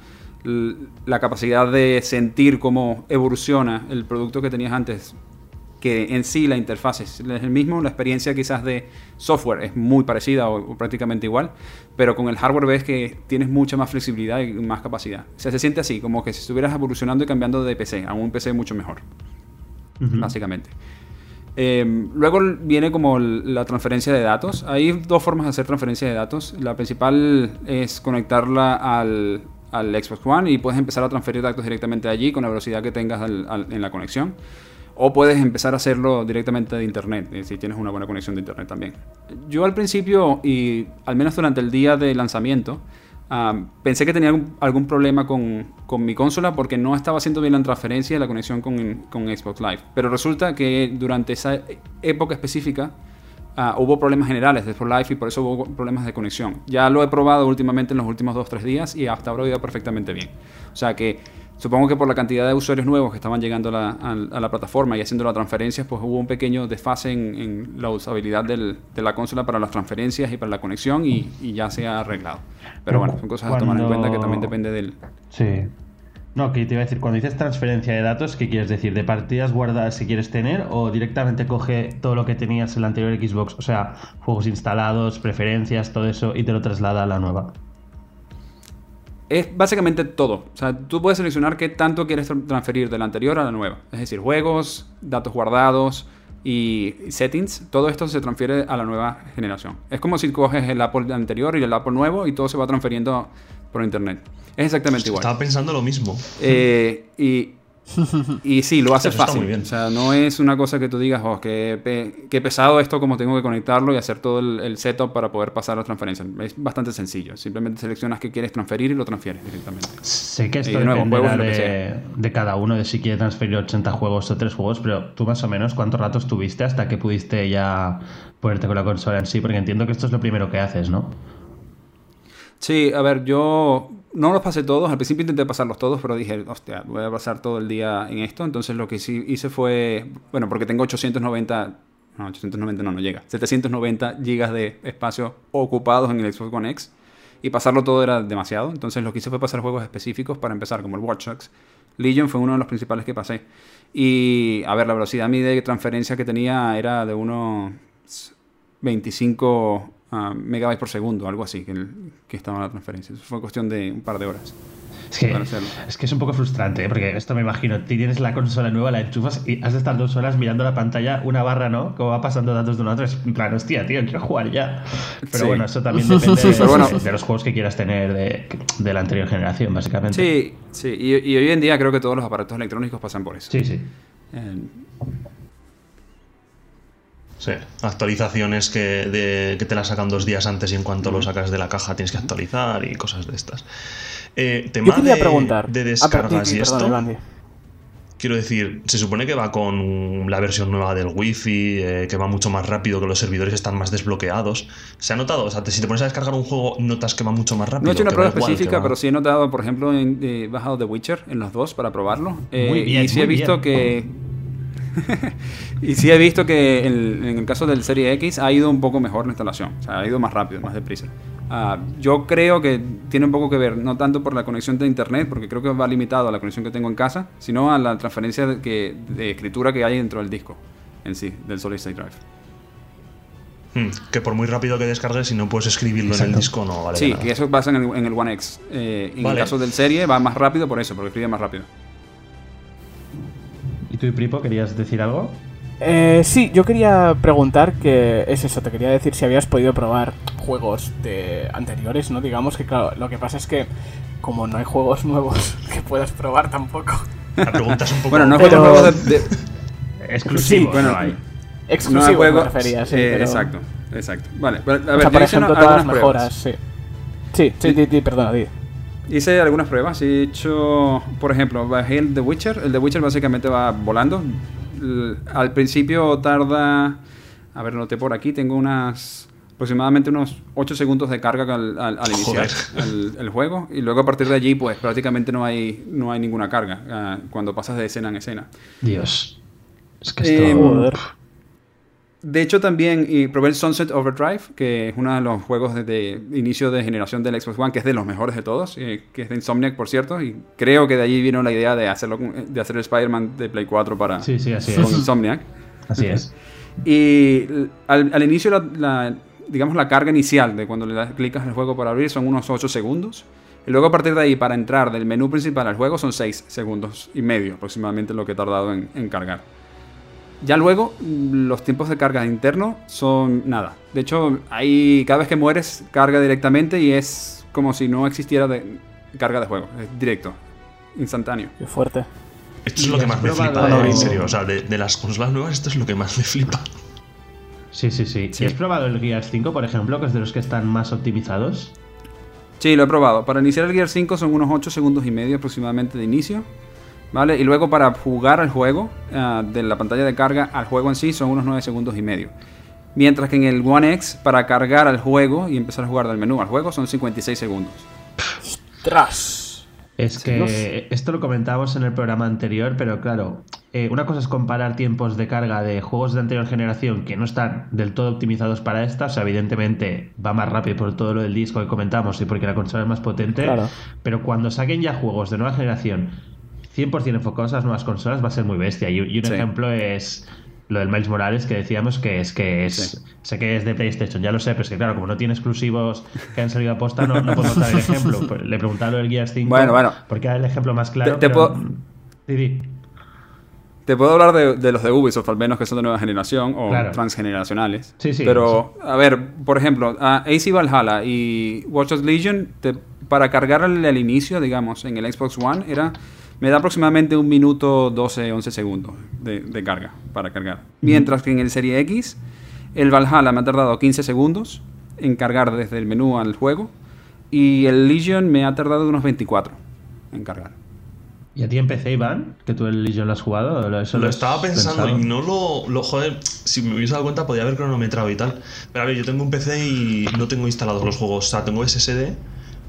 la capacidad de sentir cómo evoluciona el producto que tenías antes que en sí la interfaz es el mismo, la experiencia quizás de software es muy parecida o, prácticamente igual, pero con el hardware ves que tienes mucha más flexibilidad y más capacidad. O sea, se siente así, como que si estuvieras evolucionando y cambiando de PC a un PC mucho mejor, básicamente. Em, luego viene como la transferencia de datos. Hay dos formas de hacer transferencia de datos. La principal es conectarla al, al Xbox One y puedes empezar a transferir datos directamente allí con la velocidad que tengas en la conexión. o puedes empezar a hacerlo directamente de internet, eh, si tienes una buena conexión de internet también. Yo al principio, y al menos durante el día de lanzamiento, ah, pensé que tenía algún, problema con, con, mi consola porque no estaba haciendo bien la transferencia de la conexión con, con Xbox Live. Pero resulta que durante esa época específica, Ah, hubo problemas generales de For Life y por eso hubo problemas de conexión. Ya lo he probado últimamente en los últimos 2-3 días y hasta ahora ha ido perfectamente bien. O sea que supongo que por la cantidad de usuarios nuevos que estaban llegando a la, plataforma y haciendo las transferencias, pues hubo un pequeño desfase en, la usabilidad de la consola para las transferencias y para la conexión y, y ya se ha arreglado. Pero bueno, son cosas a tomar en cuenta que también depende del... Sí. No, que te iba a decir, cuando dices transferencia de datos, ¿qué quieres decir? ¿De partidas guardadas si quieres tener o directamente coge todo lo que tenías en la anterior Xbox? O sea, juegos instalados, preferencias, todo eso y te lo traslada a la nueva. Es básicamente todo. O sea, tú puedes seleccionar qué tanto quieres transferir de la anterior a la nueva. Es decir, juegos, datos guardados y settings. Todo esto se transfiere a la nueva generación. Es como si coges el Apple anterior y el Apple nuevo y todo se va transfiriendo por internet. Es exactamente igual. Estaba pensando lo mismo. Eh, y, y sí, lo hace fácil. Muy bien. O sea, no es una cosa que tú digas, oh, qué, qué pesado esto, como tengo que conectarlo y hacer todo el, setup para poder pasar la transferencia. Es bastante sencillo. Simplemente seleccionas qué quieres transferir y lo transfieres directamente. Sé que esto de de, cada uno, de si quiere transferir 80 juegos o 3 juegos, pero tú más o menos, ¿cuántos ratos tuviste hasta que pudiste ya ponerte con la consola en sí? Porque entiendo que esto es lo primero que haces, ¿no? Sí, a ver, yo no los pasé todos. Al principio intenté pasarlos todos, pero dije, hostia, voy a pasar todo el día en esto. Entonces lo que sí hice fue, bueno, porque tengo 890, no, 890 no, no llega, 790 gigas de espacio ocupados en el Xbox One X. Y pasarlo todo era demasiado. Entonces lo que hice fue pasar juegos específicos para empezar, como el Watch Dogs. Legion fue uno de los principales que pasé. Y, a ver, la velocidad mi de transferencia que tenía era de unos 25 megabytes por segundo, algo así, que, que estaba en la transferencia. Eso fue cuestión de un par de horas. Es que, es que es un poco frustrante, ¿eh? porque esto me imagino, tienes la consola nueva, la enchufas y has de estar dos horas mirando la pantalla, una barra, ¿no? Como va pasando datos de uno a otro. Es en plan, hostia, tío, quiero jugar ya. Pero bueno, eso también depende de, los juegos que quieras tener de, de, la anterior generación, básicamente. Sí, sí. Y, hoy en día creo que todos los aparatos electrónicos pasan por eso. Sí, sí. Sí, actualizaciones que, te las sacan dos días antes y en cuanto lo sacas de la caja tienes que actualizar y cosas de estas. Eh, tema de, preguntar. de ah, descargas y esto. Quiero decir, se supone que va con la versión nueva del Wi-Fi, eh, que va mucho más rápido, que los servidores están más desbloqueados. ¿Se ha notado? O sea, si te pones a descargar un juego, notas que va mucho más rápido. No he hecho una prueba específica, pero sí he notado, por ejemplo, he bajado The Witcher en los dos para probarlo. Eh, y sí he visto que y sí he visto que en, el caso del Serie X ha ido un poco mejor la instalación. O sea, ha ido más rápido, más deprisa. Uh, yo creo que tiene un poco que ver, no tanto por la conexión de internet, porque creo que va limitado a la conexión que tengo en casa, sino a la transferencia de, que, de escritura que hay dentro del disco en sí, del Solid State Drive. Hmm, que por muy rápido que descargues, si no puedes escribirlo en el disco, no vale. Sí, que eso pasa en el, en el One X. Eh, en el caso del serie va más rápido por eso, porque escribe más rápido. ¿Y tú, Pripo, querías decir algo? Eh, sí, yo quería preguntar que es eso, te quería decir si habías podido probar juegos de anteriores, ¿no? Digamos que claro, lo que pasa es que como no hay juegos nuevos que puedas probar tampoco. La pregunta es un poco... bueno, no hay juegos de... Exclusivos, bueno, no hay. Exclusivos no refería, sí, eh, Exacto, exacto. Vale, a ver, o sea, por ejemplo, todas las mejoras, sí. Sí, sí, sí, perdona, di. Hice algunas pruebas, he hecho, por ejemplo, bajé el The Witcher. El The Witcher básicamente va volando. Al principio tarda, a ver, noté por aquí, tengo unas aproximadamente unos 8 segundos de carga al, iniciar el, juego y luego a partir de allí pues prácticamente no hay, no hay ninguna carga ah, cuando pasas de escena en escena. Dios. Es que esto... Eh, de hecho, también y probé el Sunset Overdrive, que es uno de los juegos de, inicio de generación del Xbox One, que es de los mejores de todos, eh, que es de Insomniac, por cierto, y creo que de allí vino la idea de, hacerlo, de hacer el Spider-Man de Play 4 para, sí, sí, así con Insomniac. Así es. y al, inicio, la, digamos, la carga inicial de cuando le das, clicas el juego para abrir son unos 8 segundos. Y luego a partir de ahí, para entrar del menú principal al juego, son 6 segundos y medio aproximadamente lo que he tardado en cargar. Ya luego, los tiempos de carga interno son nada. De hecho, ahí cada vez que mueres, carga directamente y es como si no existiera de carga de juego. Es directo, instantáneo. Qué fuerte. Esto es lo que más me flipa, en serio. O sea, de, las consolas nuevas, esto es lo que más me flipa. Sí, sí, sí. ¿Y has probado el Gears 5, por ejemplo, que es de los que están más optimizados? Sí, lo he probado. Para iniciar el Gears 5 son unos 8 segundos y medio aproximadamente de inicio. ¿Vale? Y luego para jugar al juego, ah, de la pantalla de carga al juego en sí, son unos 9 segundos y medio. Mientras que en el One X, para cargar al juego y empezar a jugar del menú al juego, son 56 segundos. ¡Tras! Es que esto lo comentábamos en el programa anterior, pero claro, eh, una cosa es comparar tiempos de carga de juegos de anterior generación que no están del todo optimizados para esta, o sea, evidentemente va más rápido por todo lo del disco que comentamos y porque la consola es más potente, pero cuando saquen ya juegos de nueva generación 100% enfocados a las nuevas consolas va a ser muy bestia. Y, un ejemplo es lo del Miles Morales que decíamos que es que es sé que es de PlayStation, ya lo sé, pero es que claro, como no tiene exclusivos que han salido a posta, no, no podemos dar el ejemplo. Pues, le preguntaba lo del Gears 5 bueno, bueno. porque era el ejemplo más claro. Te, puedo... Te puedo hablar de, los de Ubisoft, al menos que son de nueva generación o transgeneracionales. Sí, sí. Pero, a ver, por ejemplo, AC Valhalla y Watch Dogs Legion, para cargarle al inicio, digamos, en el Xbox One, era me da aproximadamente un minuto 12, 11 segundos de, carga para cargar. Mientras que en el Serie X, el Valhalla me ha tardado 15 segundos en cargar desde el menú al juego. Y el Legion me ha tardado unos 24 en cargar. ¿Y a ti en PC, Iván? ¿Que tú el Legion lo has jugado? lo, estaba pensando y no lo, lo. Joder, si me hubiese dado cuenta podía haber cronometrado y tal. Pero a ver, yo tengo un PC y no tengo instalados los juegos. O sea, tengo SSD,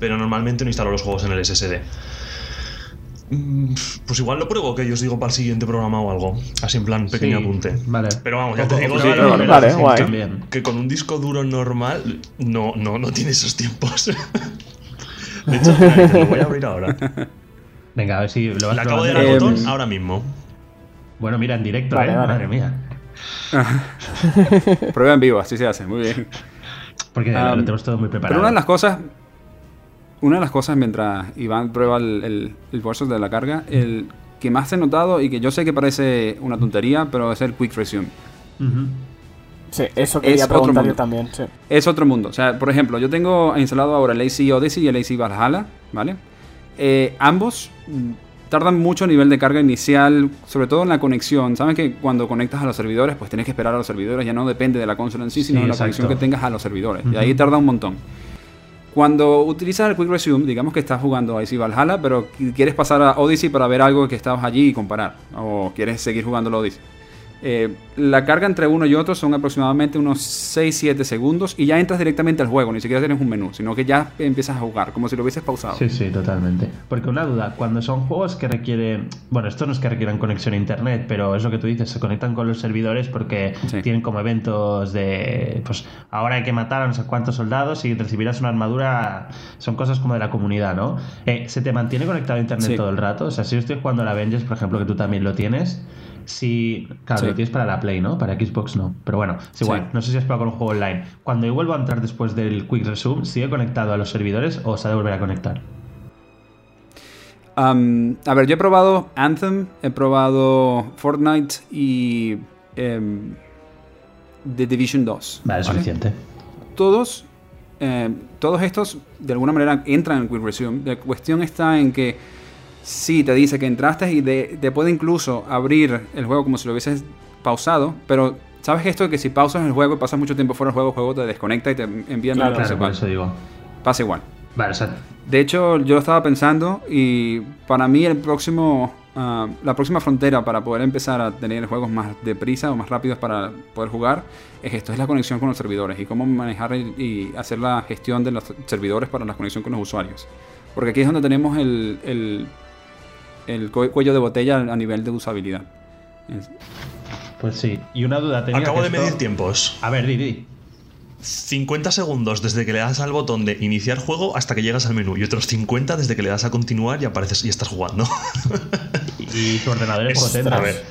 pero normalmente no instalo los juegos en el SSD. Mm, pues igual lo pruebo que yo os digo para el siguiente programa o algo. Así en plan pequeño apunte. Vale. Pero vamos, ya te digo que, con un disco duro normal no, no, no tiene esos tiempos. De hecho, lo voy a abrir ahora. Venga, a ver si lo vas Le acabo de dar el botón ahora mismo. Bueno, mira, en directo, ¿eh? Madre mía. Prueba en vivo, así se hace, muy bien. Porque lo um, tenemos todo muy preparado. Pero una de las cosas una de las cosas mientras Iván prueba el, el, el de la carga, el que más he notado y que yo sé que parece una tontería, pero es el Quick Resume. Sí, eso quería preguntar yo también. Es otro mundo. O sea, por ejemplo, yo tengo instalado ahora el AC Odyssey y el AC Valhalla, ¿vale? Eh, ambos tardan mucho a nivel de carga inicial, sobre todo en la conexión. Sabes que cuando conectas a los servidores, pues tienes que esperar a los servidores, ya no depende de la consola en sí, sino de la conexión que tengas a los servidores. Y ahí tarda un montón. Cuando utilizas el Quick Resume, digamos que estás jugando a Valhalla, pero quieres pasar a Odyssey para ver algo que estabas allí y comparar, o quieres seguir jugando a Odyssey. Eh, la carga entre uno y otro son aproximadamente unos 6-7 segundos y ya entras directamente al juego, ni siquiera tienes un menú, sino que ya empiezas a jugar, como si lo hubieses pausado. Sí, sí, totalmente. Porque una duda, cuando son juegos que requieren, bueno, esto no es que requieran conexión a internet, pero es lo que tú dices, se conectan con los servidores porque tienen como eventos de, pues ahora hay que matar a no sé cuántos soldados y recibirás una armadura, son cosas como de la comunidad, ¿no? Eh, ¿Se te mantiene conectado a internet todo el rato? O sea, si yo estoy jugando a la Avengers, por ejemplo, que tú también lo tienes, si. Claro, lo tienes para la Play, ¿no? Para Xbox no. Pero bueno, es igual. No sé si has probado con un juego online. Cuando yo vuelvo a entrar después del Quick Resume, ¿sigue conectado a los servidores o se ha de volver a conectar? a ver, yo he probado Anthem, he probado Fortnite y em, The Division 2. Vale, es suficiente. Todos, em, todos estos de alguna manera entran en Quick Resume. La cuestión está en que sí te dice que entraste y te puede incluso abrir el juego como si lo hubieses pausado, pero ¿sabes esto de que si pausas el juego y pasas mucho tiempo fuera del juego, el juego te desconecta y te envía claro, claro, eso digo. Pasa igual. Vale, De hecho, yo estaba pensando y para mí el próximo, ah, la próxima frontera para poder empezar a tener juegos más deprisa o más rápidos para poder jugar es esto, es la conexión con los servidores y cómo manejar y, hacer la gestión de los servidores para la conexión con los usuarios. Porque aquí es donde tenemos el el cuello de botella a nivel de usabilidad. Pues sí. Y una duda tenía. Acabo de medir tiempos. A ver, Didi. 50 segundos desde que le das al botón de iniciar juego hasta que llegas al menú y otros 50 desde que le das a continuar y apareces y estás jugando. y tu ordenador es, potente. A ver,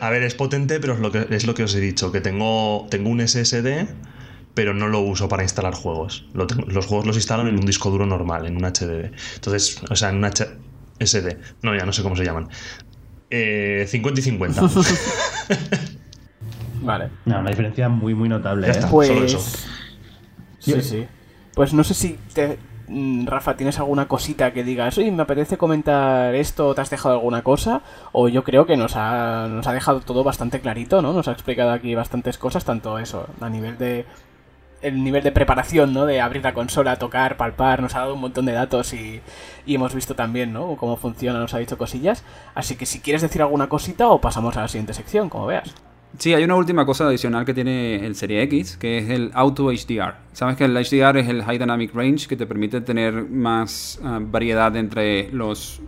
a ver, es potente, pero es lo que, es lo que os he dicho, que tengo, tengo un SSD, pero no lo uso para instalar juegos. los juegos los instalan en un disco duro normal, en un HDD. Entonces, o sea, en un H, SD. No, ya no sé cómo se llaman. 50 eh, y 50. vale. No, una diferencia muy, muy notable. ¿eh? pues... Sí, sí. Pues no sé si te, mm, Rafa, ¿tienes alguna cosita que digas, oye, me apetece comentar esto, te has dejado alguna cosa? O yo creo que nos ha, nos ha dejado todo bastante clarito, ¿no? Nos ha explicado aquí bastantes cosas, tanto eso, a nivel de el nivel de preparación, ¿no? De abrir la consola, tocar, palpar, nos ha dado un montón de datos y, y, hemos visto también, ¿no? Cómo funciona, nos ha dicho cosillas. Así que si quieres decir alguna cosita o pasamos a la siguiente sección, como veas. Sí, hay una última cosa adicional que tiene el Serie X, que es el Auto HDR. Sabes que el HDR es el High Dynamic Range, que te permite tener más ah, variedad entre los,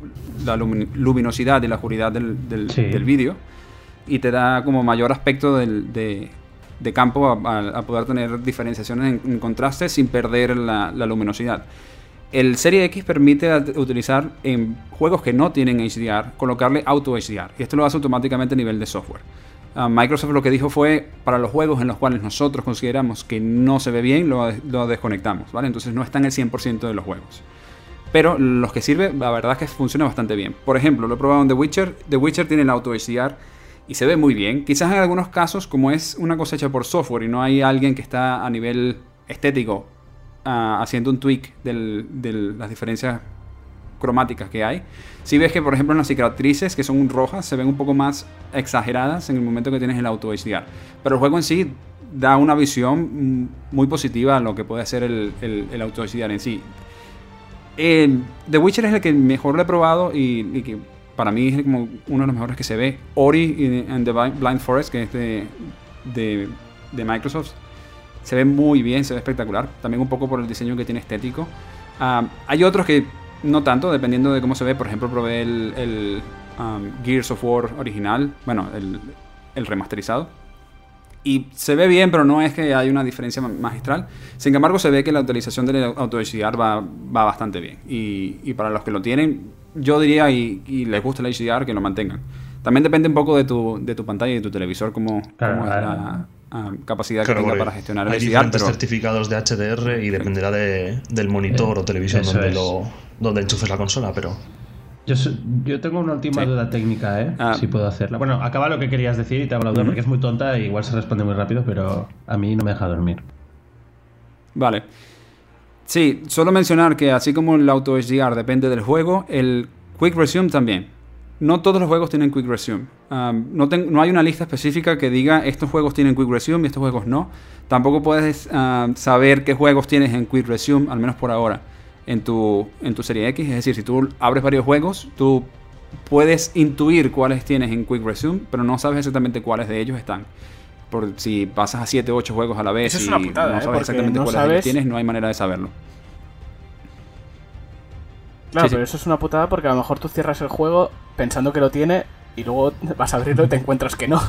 la luminosidad y la oscuridad del, del, vídeo. Y te da como mayor aspecto de, de, campo a, poder tener diferenciaciones en, contraste sin perder la, luminosidad. El Serie X permite utilizar en juegos que no tienen HDR, colocarle Auto HDR. Y esto lo hace automáticamente a nivel de software. Ah, Microsoft lo que dijo fue, para los juegos en los cuales nosotros consideramos que no se ve bien, lo, desconectamos, ¿vale? Entonces no está en el 100% de los juegos. Pero los que sirve, la verdad es que funciona bastante bien. Por ejemplo, lo he probado en The Witcher. The Witcher tiene el auto HDR y se ve muy bien. Quizás en algunos casos, como es una cosecha por software y no hay alguien que está a nivel estético ah, haciendo un tweak de las diferencias cromáticas que hay. Si ves que, por ejemplo, las cicatrices que son rojas se ven un poco más exageradas en el momento que tienes el auto HDR. Pero el juego en sí da una visión muy positiva a lo que puede hacer el, el, auto HDR en sí. The Witcher es el que mejor lo he probado y, que para mí es como uno de los mejores que se ve. Ori and the Blind Forest, que es de, de, Microsoft, se ve muy bien, se ve espectacular. También un poco por el diseño que tiene estético. Ah, hay otros que no tanto, dependiendo de cómo se ve. Por ejemplo, probé el, um, Gears of War original, bueno, el, remasterizado. Y se ve bien, pero no es que hay una diferencia magistral. Sin embargo, se ve que la utilización del auto HDR va, va bastante bien. Y, para los que lo tienen, yo diría, y, les gusta el HDR, que lo mantengan. También depende un poco de tu, de tu pantalla y de tu televisor, como, es la capacidad que tenga para gestionar el HDR. Hay diferentes certificados de HDR y dependerá del monitor o televisión donde lo donde enchufes la consola, pero... Yo, yo tengo una última duda técnica, ¿eh? Ah. Si puedo hacerla. Bueno, acaba lo que querías decir y te hago la duda porque es muy tonta e igual se responde muy rápido, pero a mí no me deja dormir. Vale. Sí, solo mencionar que así como el Auto HDR depende del juego, el Quick Resume también. No todos los juegos tienen Quick Resume. no, no, hay una lista específica que diga estos juegos tienen Quick Resume y estos juegos no. Tampoco puedes saber qué juegos tienes en Quick Resume, al menos por ahora en tu, en tu serie X. Es decir, si tú abres varios juegos, tú puedes intuir cuáles tienes en Quick Resume, pero no sabes exactamente cuáles de ellos están. Por si pasas a 7 o 8 juegos a la vez y no ¿eh? sabes exactamente cuáles de tienes, no hay manera de saberlo. Claro, pero eso es una putada porque a lo mejor tú cierras el juego pensando que lo tiene y luego vas a abrirlo y te encuentras que no.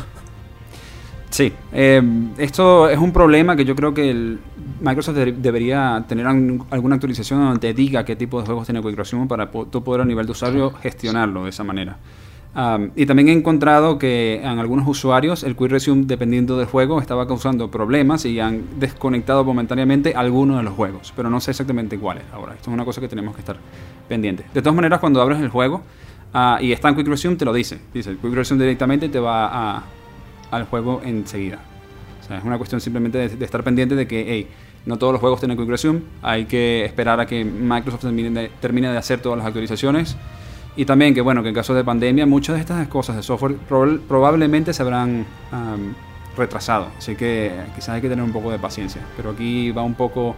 Sí, eh, esto es un problema que yo creo que el Microsoft debería tener alguna actualización donde te diga qué tipo de juegos tiene Quick para tú poder a nivel de usuario gestionarlo de esa manera. Y también he encontrado que en algunos usuarios el Quick Resume, dependiendo del juego, estaba causando problemas y han desconectado momentáneamente algunos de los juegos, pero no sé exactamente cuáles ahora. Esto es una cosa que tenemos que estar pendientes. De todas maneras, cuando abres el juego ah, y está en Quick Resume, te lo dice. Dice, el Quick Resume directamente te va a al juego enseguida. O sea, es una cuestión simplemente de, estar pendiente de que, hey, no todos los juegos tienen Quick Resume, hay que esperar a que Microsoft termine de, hacer todas las actualizaciones. Y también que, bueno, que en caso de pandemia, muchas de estas cosas de software probablemente se habrán retrasado. Así que quizás hay que tener un poco de paciencia. Pero aquí va un poco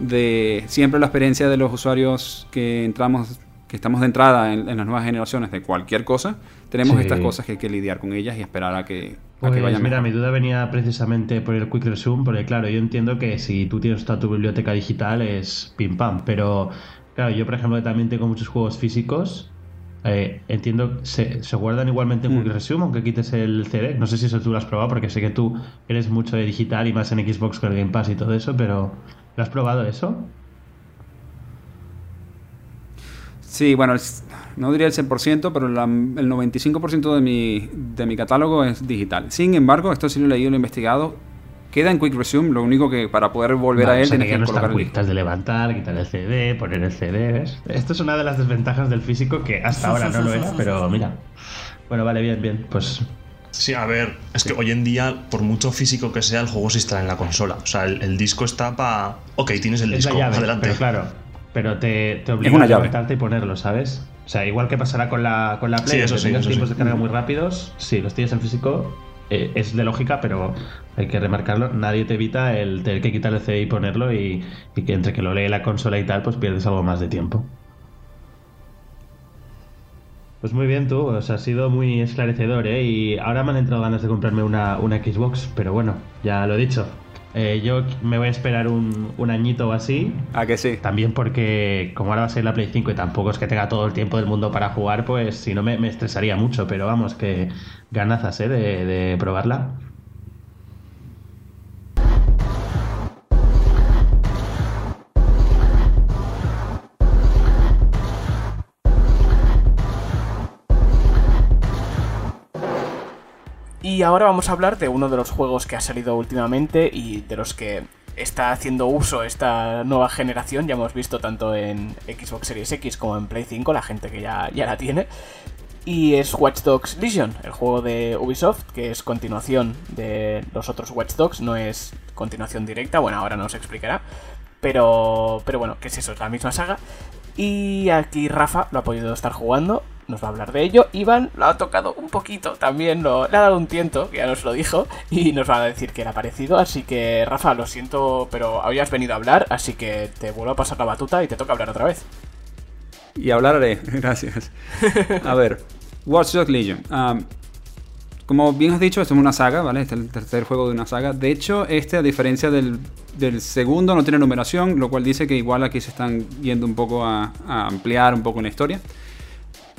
de siempre la experiencia de los usuarios que entramos que estamos de entrada en, las nuevas generaciones de cualquier cosa, tenemos estas cosas que hay que lidiar con ellas y esperar a que, a que pues Mira, mi duda venía precisamente por el Quick Resume, porque claro, yo entiendo que si tú tienes toda tu biblioteca digital es pim pam, pero claro, yo por ejemplo también tengo muchos juegos físicos. Eh, entiendo, se, se guardan igualmente en Quick mm. Resume, aunque quites el CD. No sé si eso tú lo has probado, porque sé que tú eres mucho de digital y más en Xbox con el Game Pass y todo eso, pero ¿lo has probado eso? Sí, bueno, no diría el 100%, pero el 95% de mi, de mi catálogo es digital. Sin embargo, esto sí lo he leído, lo he investigado. Queda en Quick Resume, lo único que para poder volver a él tienes que, colocar el de levantar, quitar el CD, poner el CD. Esto es una de las desventajas del físico que hasta ahora no lo era, pero mira. Bueno, vale, bien, bien. Pues Sí, a ver, es que hoy en día, por mucho físico que sea, el juego se instala en la consola. O sea, el, disco está para. Ok, tienes el disco, adelante. Pero claro, pero te, te obliga a levantarte y ponerlo, ¿sabes? O sea, igual que pasará con la, con la Play, sí, eso sí, tiempos de carga muy rápidos, sí, los tienes en físico, eh, es de lógica, pero hay que remarcarlo, nadie te evita el tener que quitar el CD y ponerlo y, que entre que lo lee la consola y tal, pues pierdes algo más de tiempo. Pues muy bien tú, o sea, ha sido muy esclarecedor, ¿eh? Y ahora me han entrado ganas de comprarme una, una Xbox, pero bueno, ya lo he dicho. Eh, yo me voy a esperar un, un, añito o así. ¿A que sí? También porque como ahora va a ser la Play 5 y tampoco es que tenga todo el tiempo del mundo para jugar, pues si no me, me estresaría mucho, pero vamos, que ganazas, ¿eh? De, de probarla. Y ahora vamos a hablar de uno de los juegos que ha salido últimamente y de los que está haciendo uso esta nueva generación. Ya hemos visto tanto en Xbox Series X como en Play 5, la gente que ya, ya la tiene. Y es Watch Dogs Legion, el juego de Ubisoft, que es continuación de los otros Watch Dogs, no es continuación directa, bueno, ahora nos explicará. Pero, pero bueno, ¿qué es eso? Es la misma saga. Y aquí Rafa lo ha podido estar jugando nos va a hablar de ello. Iván lo ha tocado un poquito, también lo, le ha dado un tiento, ya nos lo dijo, y nos va a decir que era parecido. Así que, Rafa, lo siento, pero habías venido a hablar, así que te vuelvo a pasar la batuta y te toca hablar otra vez. Y hablaré, gracias. A ver, Watch Dogs Legion. como bien has dicho, esto es una saga, ¿vale? Este es el tercer juego de una saga. De hecho, este, a diferencia del, segundo, no tiene numeración, lo cual dice que igual aquí se están yendo un poco a, a ampliar un poco la historia.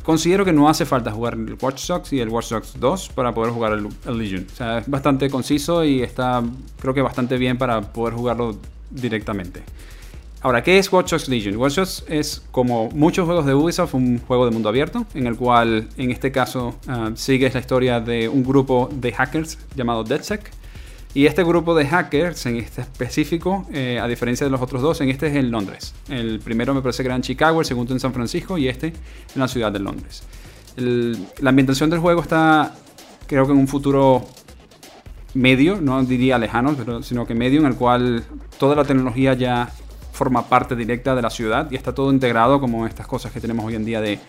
Considero que no hace falta jugar el Watch Dogs y el Watch Dogs 2 para poder jugar el, Legion. O sea, es bastante conciso y está, creo que bastante bien para poder jugarlo directamente. Ahora, ¿qué es Watch Dogs Legion? Watch Dogs es, como muchos juegos de Ubisoft, un juego de mundo abierto, en el cual, en este caso, uh, sigues la historia de un grupo de hackers llamado DedSec y este grupo de hackers, en este específico, eh, a diferencia de los otros dos, en este es en Londres. El primero me parece que era en Chicago, el segundo en San Francisco y este en la ciudad de Londres. la ambientación del juego está, creo que en un futuro medio, no diría lejano, sino que medio, en el cual toda la tecnología ya forma parte directa de la ciudad y está todo integrado como estas cosas que tenemos hoy en día de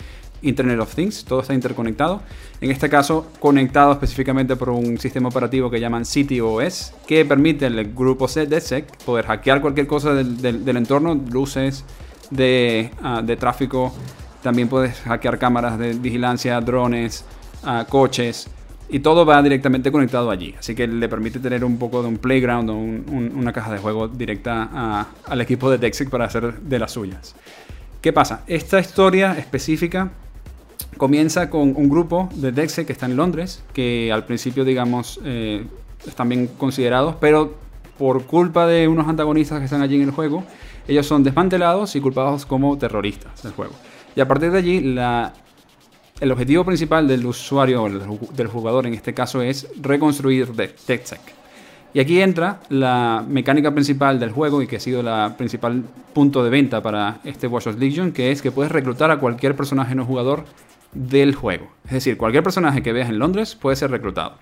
Internet of Things, todo está interconectado. En este caso, conectado específicamente por un sistema operativo que llaman CityOS, que permite al grupo DedSec poder hackear cualquier cosa del, entorno, luces de, ah, de, tráfico, también puedes hackear cámaras de vigilancia, drones, uh, coches, y todo va directamente conectado allí. Así que le permite tener un poco de un playground o una caja de juego directa al equipo de DedSec para hacer de las suyas. ¿Qué pasa? Esta historia específica comienza con un grupo de Dexe que está en Londres, que al principio, digamos, eh, están bien considerados, pero por culpa de unos antagonistas que están allí en el juego, ellos son desmantelados y culpados como terroristas del juego. Y a partir de allí, la, el objetivo principal del usuario, o del jugador en este caso, es reconstruir DexSec. Y aquí entra la mecánica principal del juego y que ha sido la principal punto de venta para este Watch Legion, que es que puedes reclutar a cualquier personaje no jugador del juego. Es decir, cualquier personaje que veas en Londres puede ser reclutado.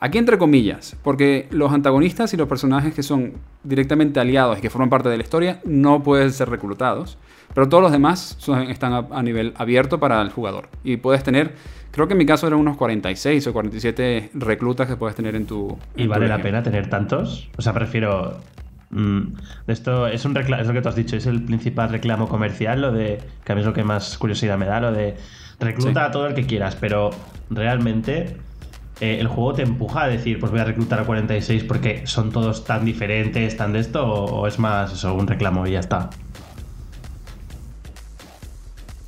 Aquí entre comillas, porque los antagonistas y los personajes que son directamente aliados y que forman parte de la historia no pueden ser reclutados, pero todos los demás están a, nivel abierto para el jugador. Y puedes tener, creo que en mi caso eran unos 46 o 47 reclutas que puedes tener en tu... ¿Y vale la pena tener tantos? O sea, prefiero... Mm, esto es un reclamo, es lo que tú has dicho, es el principal reclamo comercial, lo de que a mí es lo que más curiosidad me da, lo de Recluta a todo el que quieras, pero realmente eh, el juego te empuja a decir, pues voy a reclutar a 46 porque son todos tan diferentes, tan de esto, o, es más eso, un reclamo y ya está.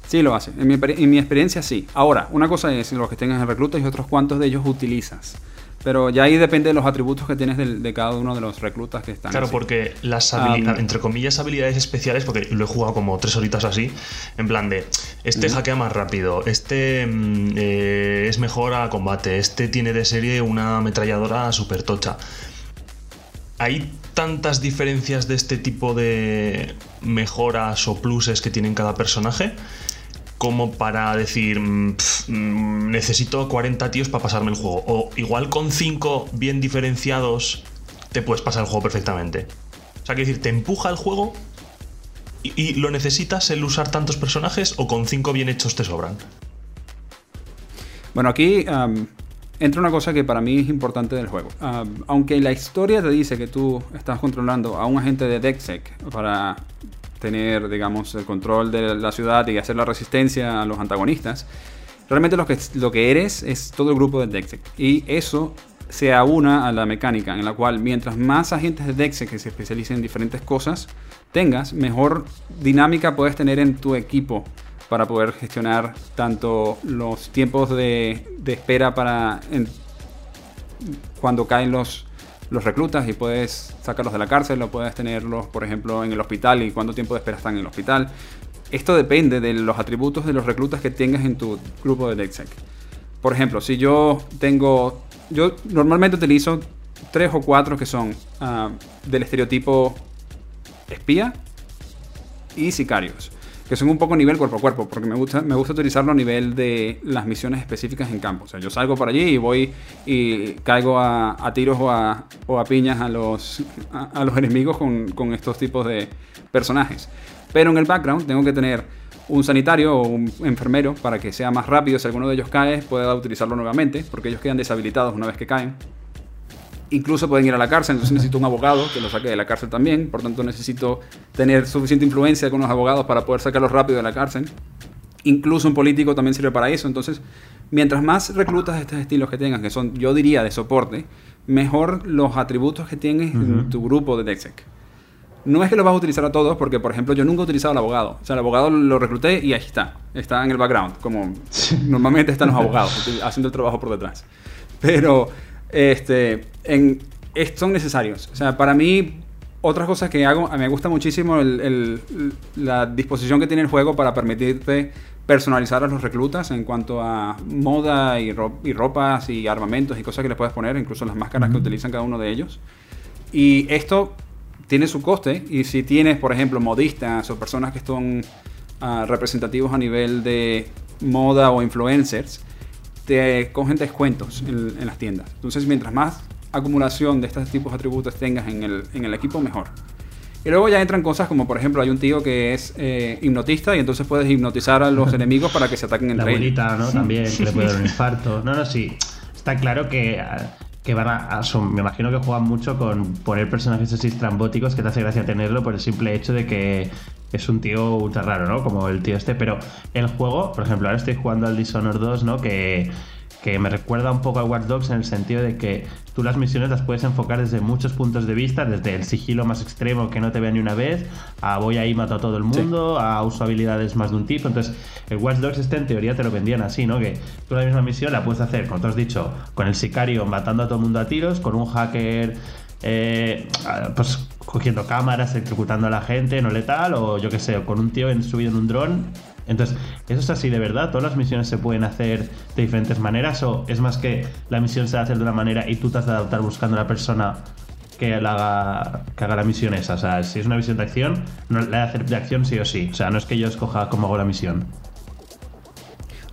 Sí, lo hace. En mi, en mi, experiencia, sí. Ahora, una cosa es los que tengas en recluta y otros cuantos de ellos utilizas. Pero ya ahí depende de los atributos que tienes de, cada uno de los reclutas que están. Claro, porque las habilidades, entre comillas, habilidades especiales, porque lo he jugado como tres horitas así, en plan de, este hackea más rápido, este mm, eh, es mejor a combate, este tiene de serie una ametralladora super tocha. Hay tantas diferencias de este tipo de mejoras o pluses que tienen cada personaje como para decir, mm, mm, necesito 40 tíos para pasarme el juego. O igual con 5 bien diferenciados te puedes pasar el juego perfectamente. O sea, quiero decir, te empuja el juego ¿Y, lo necesitas el usar tantos personajes o con cinco bien hechos te sobran? Bueno, aquí entra una cosa que para mí es importante del juego. aunque la historia te dice que tú estás controlando a un agente de DexSec para tener, digamos, el control de la ciudad y hacer la resistencia a los antagonistas, realmente lo que, lo que eres es todo el grupo de DexSec. Y eso se aúna a la mecánica, en la cual mientras más agentes de DexSec que se especialicen en diferentes cosas tengas, mejor dinámica puedes tener en tu equipo para poder gestionar tanto los tiempos de, espera para cuando caen los, los reclutas y puedes sacarlos de la cárcel o puedes tenerlos, por ejemplo, en el hospital y cuánto tiempo de espera están en el hospital. Esto depende de los atributos de los reclutas que tengas en tu grupo de DexSec. Por ejemplo, si yo tengo... Yo normalmente utilizo tres o cuatro que son ah, del estereotipo espía y sicarios que son un poco nivel cuerpo a cuerpo, porque me gusta, me gusta utilizarlo a nivel de las misiones específicas en campo. O sea, yo salgo por allí y voy y caigo a, tiros o a, piñas a los, a, los enemigos con, con, estos tipos de personajes. Pero en el background tengo que tener un sanitario o un enfermero para que sea más rápido. Si alguno de ellos cae, pueda utilizarlo nuevamente, porque ellos quedan deshabilitados una vez que caen incluso pueden ir a la cárcel, entonces necesito un abogado que lo saque de la cárcel también, por tanto necesito tener suficiente influencia con los abogados para poder sacarlos rápido de la cárcel. Incluso un político también sirve para eso, entonces mientras más reclutas estos estilos que tengas, que son yo diría de soporte, mejor los atributos que tienes en tu grupo de DexSec. No es que lo vas a utilizar a todos, porque por ejemplo yo nunca he utilizado al abogado. O sea, el abogado lo recluté y ahí está. Está en el background, como normalmente están los abogados, haciendo el trabajo por detrás. Pero este, en, son necesarios. O sea, para mí, otras cosas que hago, a mí me gusta muchísimo la disposición que tiene el juego para permitirte personalizar a los reclutas en cuanto a moda y, ropas y armamentos y cosas que les puedes poner, incluso las máscaras que utilizan cada uno de ellos. Y esto tiene su coste y si tienes, por ejemplo, modistas o personas que son ah, representativos a nivel de moda o influencers, te cogen descuentos en, las tiendas. Entonces, mientras más acumulación de estos tipos de atributos tengas en el, en el equipo, mejor. Y luego ya entran cosas como, por ejemplo, hay un tío que es eh, hipnotista y entonces puedes hipnotizar a los enemigos para que se ataquen entre ellos. La ¿no? También, que le puede dar un infarto. No, no, sí. Está claro que, que van a, Me imagino que juegan mucho con poner personajes así estrambóticos que te hace gracia tenerlo por el simple hecho de que es un tío ultra raro, ¿no? Como el tío este, pero el juego, por ejemplo, ahora estoy jugando al Dishonored 2, ¿no? Que, que me recuerda un poco a Watch Dogs en el sentido de que tú las misiones las puedes enfocar desde muchos puntos de vista, desde el sigilo más extremo que no te vea ni una vez, a voy ahí mato a todo el mundo, a uso habilidades más de un tipo. Entonces, el Watch Dogs este en teoría te lo vendían así, ¿no? Que tú la misma misión la puedes hacer, como tú has dicho, con el sicario matando a todo el mundo a tiros, con un hacker eh, pues cogiendo cámaras, ejecutando a la gente no letal, o yo que sé, con un tío en, subido en un dron. Entonces, ¿eso es así de verdad? ¿Todas las misiones se pueden hacer de diferentes maneras? ¿O es más que la misión se va a hacer de una manera y tú te has de adaptar buscando a la persona que, haga, que haga la misión esa? O sea, si es una misión de acción, no, la de hacer de acción sí o sí. O sea, no es que yo escoja cómo hago la misión.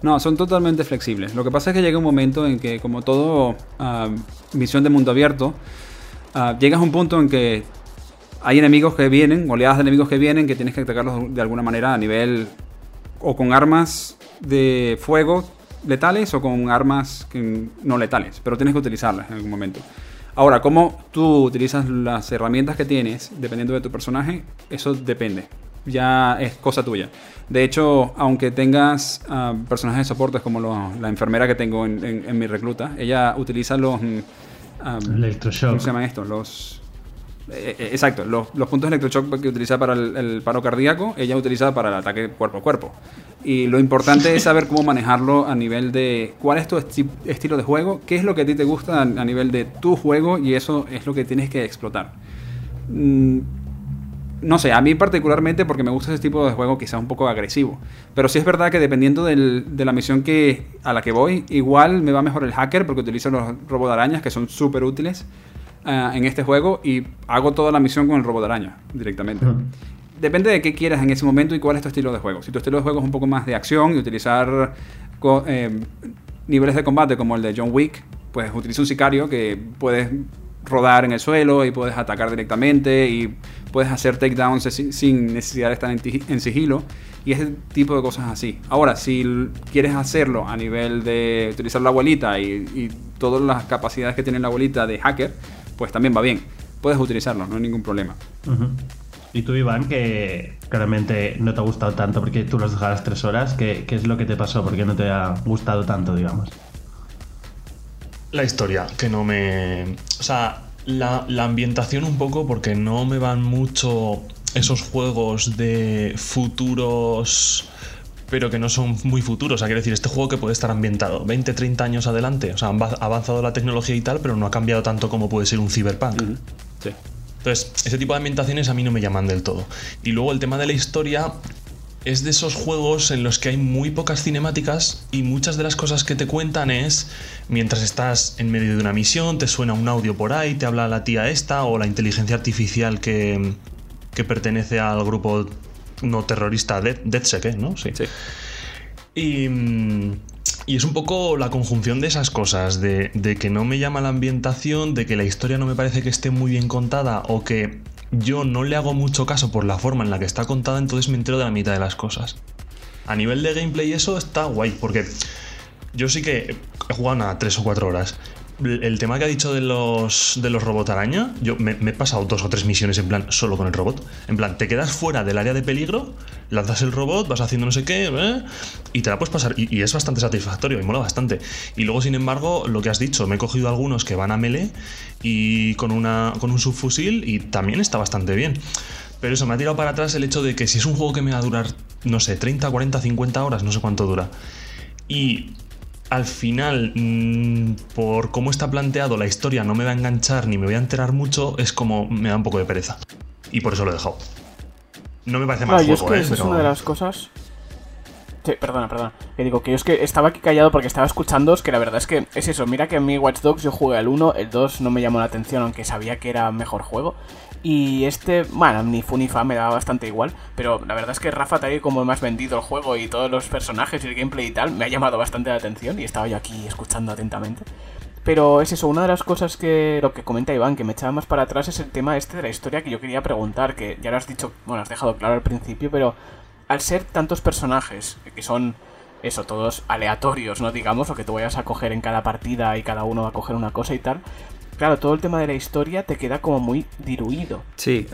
No, son totalmente flexibles. Lo que pasa es que llega un momento en que, como todo ah, misión de mundo abierto, Ah, llegas a un punto en que hay enemigos que vienen, oleadas de enemigos que vienen, que tienes que atacarlos de alguna manera a nivel o con armas de fuego letales o con armas no letales, pero tienes que utilizarlas en algún momento. Ahora, cómo tú utilizas las herramientas que tienes, dependiendo de tu personaje, eso depende. Ya es cosa tuya. De hecho, aunque tengas ah, personajes de soporte como la enfermera que tengo en, mi recluta, ella utiliza los Electroshock. ¿Cómo se llaman estos? Los. Eh, eh, exacto, los, puntos de electroshock que utiliza para el, paro cardíaco, ella utiliza para el ataque cuerpo a cuerpo. Y lo importante es saber cómo manejarlo a nivel de cuál es tu estilo de juego, qué es lo que a ti te gusta a, nivel de tu juego y eso es lo que tienes que explotar. Mm, no sé, a mí particularmente porque me gusta ese tipo de juego quizá un poco agresivo. Pero sí es verdad que dependiendo de la misión que, a la que voy, igual me va mejor el hacker porque utilizo los robos de arañas que son súper útiles ah, en este juego y hago toda la misión con el robo de araña directamente. Depende de qué quieras en ese momento y cuál es tu estilo de juego. Si tu estilo de juego es un poco más de acción y utilizar eh, niveles de combate como el de John Wick, pues utiliza un sicario que puedes rodar en el suelo y puedes atacar directamente y puedes hacer takedowns sin necesidad de estar en, sigilo y ese tipo de cosas así. Ahora, si quieres hacerlo a nivel de utilizar la abuelita y, todas las capacidades que tiene la abuelita de hacker, pues también va bien. Puedes utilizarlo, no hay ningún problema. Y tú, Iván, que claramente no te ha gustado tanto porque tú los dejaras tres horas, ¿qué, ¿qué, es lo que te pasó? ¿Por qué no te ha gustado tanto, digamos? La historia, que no me... O sea, la, ambientación un poco porque no me van mucho esos juegos de futuros pero que no son muy futuros. O sea, quiero decir, este juego que puede estar ambientado 20, 30 años adelante. O sea, ha avanzado la tecnología y tal, pero no ha cambiado tanto como puede ser un cyberpunk. Sí. Entonces, ese tipo de ambientaciones a mí no me llaman del todo. Y luego el tema de la historia, es de esos juegos en los que hay muy pocas cinemáticas y muchas de las cosas que te cuentan es mientras estás en medio de una misión, te suena un audio por ahí, te habla la tía esta o la inteligencia artificial que, que pertenece al grupo no terrorista DeadSec, ¿eh? ¿no? Sí. sí. Y, y, es un poco la conjunción de esas cosas, de, de que no me llama la ambientación, de que la historia no me parece que esté muy bien contada o que yo no le hago mucho caso por la forma en la que está contada, entonces me entero de la mitad de las cosas. A nivel de gameplay eso está guay, porque yo sí que he jugado a 3 o 4 horas el tema que ha dicho de los, de los robot araña, yo me, he pasado dos o tres misiones en plan solo con el robot. En plan, te quedas fuera del área de peligro, lanzas el robot, vas haciendo no sé qué, ¿eh? y te la puedes pasar. Y, es bastante satisfactorio y mola bastante. Y luego, sin embargo, lo que has dicho, me he cogido algunos que van a melee y con, una, con un subfusil y también está bastante bien. Pero eso me ha tirado para atrás el hecho de que si es un juego que me va a durar, no sé, 30, 40, 50 horas, no sé cuánto dura. Y al final, mm, por cómo está planteado, la historia no me va a enganchar ni me voy a enterar mucho, es como me da un poco de pereza. Y por eso lo he dejado. No me parece mal juego, es que ¿eh? es una de las cosas. Sí, perdona, perdona. Que digo que yo es que estaba aquí callado porque estaba escuchando, es que la verdad es que es eso. Mira que en mi Watch Dogs yo jugué al 1, el 2 no me llamó la atención, aunque sabía que era mejor juego. Y este, bueno, ni fu ni fa me daba bastante igual. Pero la verdad es que Rafa, tal y como has vendido el juego y todos los personajes y el gameplay y tal, me ha llamado bastante la atención y estaba yo aquí escuchando atentamente. Pero es eso, una de las cosas que lo que comenta Iván, que me echaba más para atrás, es el tema este de la historia que yo quería preguntar, que ya lo has dicho, bueno, has dejado claro al principio, pero al ser tantos personajes, que son eso, todos aleatorios, ¿no? Digamos, o que tú vayas a coger en cada partida y cada uno va a coger una cosa y tal, claro, todo el tema de la historia te queda como muy diluido. Sí.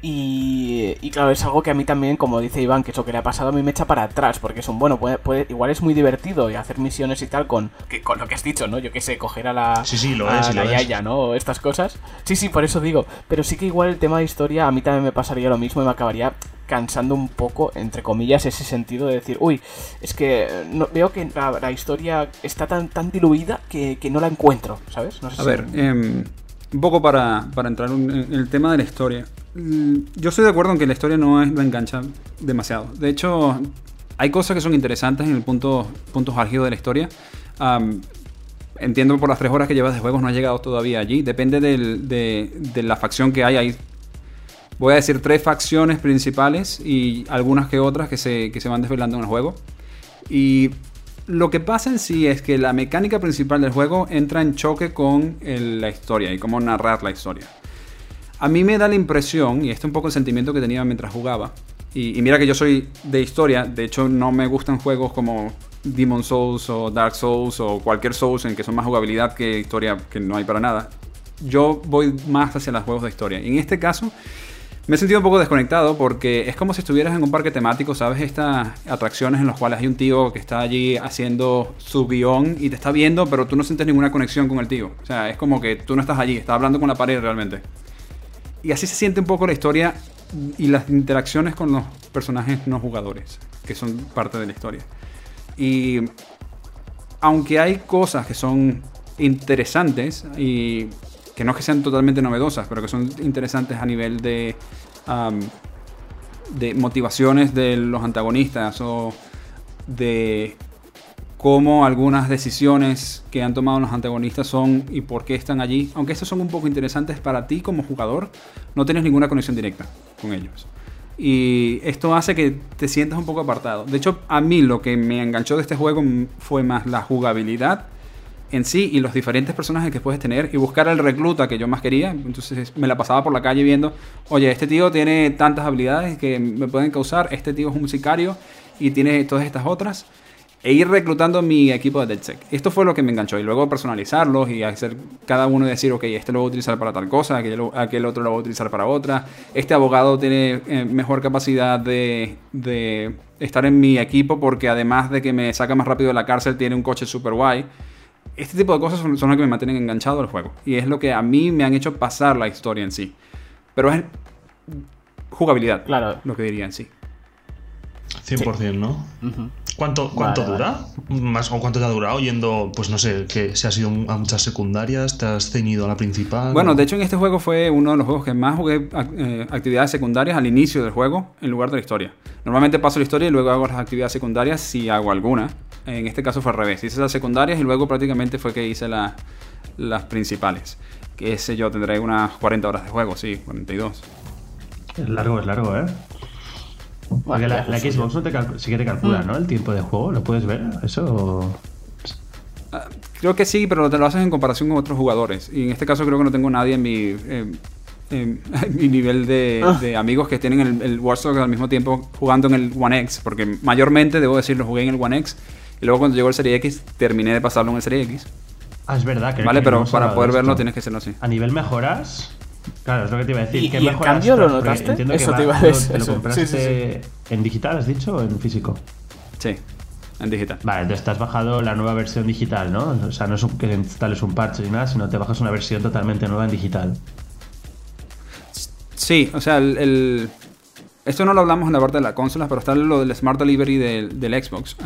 Y, y, claro, es algo que a mí también, como dice Iván, que eso que le ha pasado a mí me echa para atrás, porque son, bueno, puede, puede, igual es muy divertido y hacer misiones y tal con, que, con lo que has dicho, ¿no? Yo qué sé, coger a la, sí, sí, lo es, la yaya, ¿no? Estas cosas. Sí, sí, por eso digo, pero sí que igual el tema de historia a mí también me pasaría lo mismo y me acabaría cansando un poco, entre comillas, ese sentido de decir, uy, es que no, veo que la, historia está tan, tan diluida que, no la encuentro, ¿sabes? a ver, em, un poco para, entrar en el tema de la historia. Mm, yo estoy de acuerdo en que la historia no es la engancha demasiado. De hecho, hay cosas que son interesantes en el punto, puntos álgidos de la historia. entiendo por las tres horas que llevas de juegos no has llegado todavía allí. Depende de, de, la facción que hay. ahí voy a decir tres facciones principales y algunas que otras que se, que se van desvelando en el juego. Y lo que pasa en sí es que la mecánica principal del juego entra en choque con la historia y cómo narrar la historia. A mí me da la impresión, y este es un poco el sentimiento que tenía mientras jugaba, y, mira que yo soy de historia, de hecho no me gustan juegos como Demon Souls o Dark Souls o cualquier Souls en que son más jugabilidad que historia que no hay para nada. Yo voy más hacia los juegos de historia. En este caso, me he sentido un poco desconectado porque es como si estuvieras en un parque temático, ¿sabes? Estas atracciones en las cuales hay un tío que está allí haciendo su guion y te está viendo, pero tú no sientes ninguna conexión con el tío. O sea, es como que tú no estás allí, estás hablando con la pared realmente. Y así se siente un poco la historia y las interacciones con los personajes no jugadores, que son parte de la historia. Y aunque hay cosas que son interesantes y que no es que sean totalmente novedosas, pero que son interesantes a nivel de, de motivaciones de los antagonistas o de cómo algunas decisiones que han tomado los antagonistas son y por qué están allí. Aunque estos son un poco interesantes para ti como jugador, no tienes ninguna conexión directa con ellos. Y esto hace que te sientas un poco apartado. De hecho, a mí lo que me enganchó de este juego fue más la jugabilidad en sí y los diferentes personajes que puedes tener y buscar el recluta que yo más quería. Entonces me la pasaba por la calle viendo, oye, este tío tiene tantas habilidades que me pueden causar, este tío es un sicario y tiene todas estas otras. E ir reclutando mi equipo de DeadSec. Esto fue lo que me enganchó. Y luego personalizarlos y hacer cada uno decir, ok, este lo voy a utilizar para tal cosa, aquel, aquel otro lo voy a utilizar para otra. Este abogado tiene eh, mejor capacidad de, de estar en mi equipo porque además de que me saca más rápido de la cárcel, tiene un coche super guay. Este tipo de cosas son, son las que me mantienen enganchado al juego. Y es lo que a mí me han hecho pasar la historia en sí. Pero es jugabilidad, claro. lo que diría en sí. 100%, ¿no? ¿Cuánto, cuánto dura? Más, ¿O cuánto te ha durado yendo, pues no sé, que si has ido a muchas secundarias, te has ceñido a la principal? Bueno, de hecho en este juego fue uno de los juegos que más jugué eh, actividades secundarias al inicio del juego en lugar de la historia. Normalmente paso la historia y luego hago las actividades secundarias si hago alguna. En este caso fue al revés. Hice las secundarias y luego prácticamente fue que hice las principales. Que ese yo tendré unas 40 horas de juego, sí, 42. Es largo, es largo, ¿eh? Porque la, Xbox no te sí que te calcula, mm. ¿no? El tiempo de juego, ¿lo puedes ver? ¿Eso? Ah, creo que sí, pero te lo haces en comparación con otros jugadores. Y en este caso creo que no tengo nadie en mi, en, mi nivel ah. de, amigos que tienen el, el Watch al mismo tiempo jugando en el One X. Porque mayormente, debo decirlo, jugué en el One X y luego cuando llegó el Serie X, terminé de pasarlo en el Serie X. Ah, es verdad. Que vale, pero para poder verlo tienes que serlo así. A nivel mejoras, claro, es lo que te iba a decir. ¿Y, ¿Y cambio lo notaste? Eso te iba a decir. ¿Lo, compraste en digital, has dicho, o en físico? Sí, en digital. Vale, entonces te has bajado la nueva versión digital, ¿no? O sea, no es que instales un parche ni nada, sino te bajas una versión totalmente nueva en digital. Sí, o sea, el esto no lo hablamos en la parte de la consola, pero está lo del Smart Delivery del, del Xbox.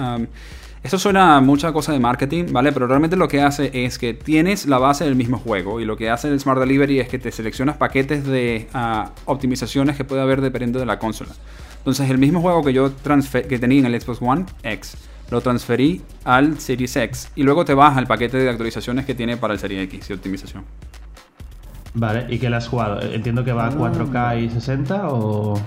Esto suena a mucha cosa de marketing, ¿vale? Pero realmente lo que hace es que tienes la base del mismo juego y lo que hace el Smart Delivery es que te seleccionas paquetes de ah, optimizaciones que puede haber dependiendo de la consola. Entonces el mismo juego que yo que tenía en el Xbox One X, lo transferí al Series X y luego te baja el paquete de actualizaciones que tiene para el Series X y optimización. Vale, ¿y qué le has jugado? Entiendo que va a 4K y 60 o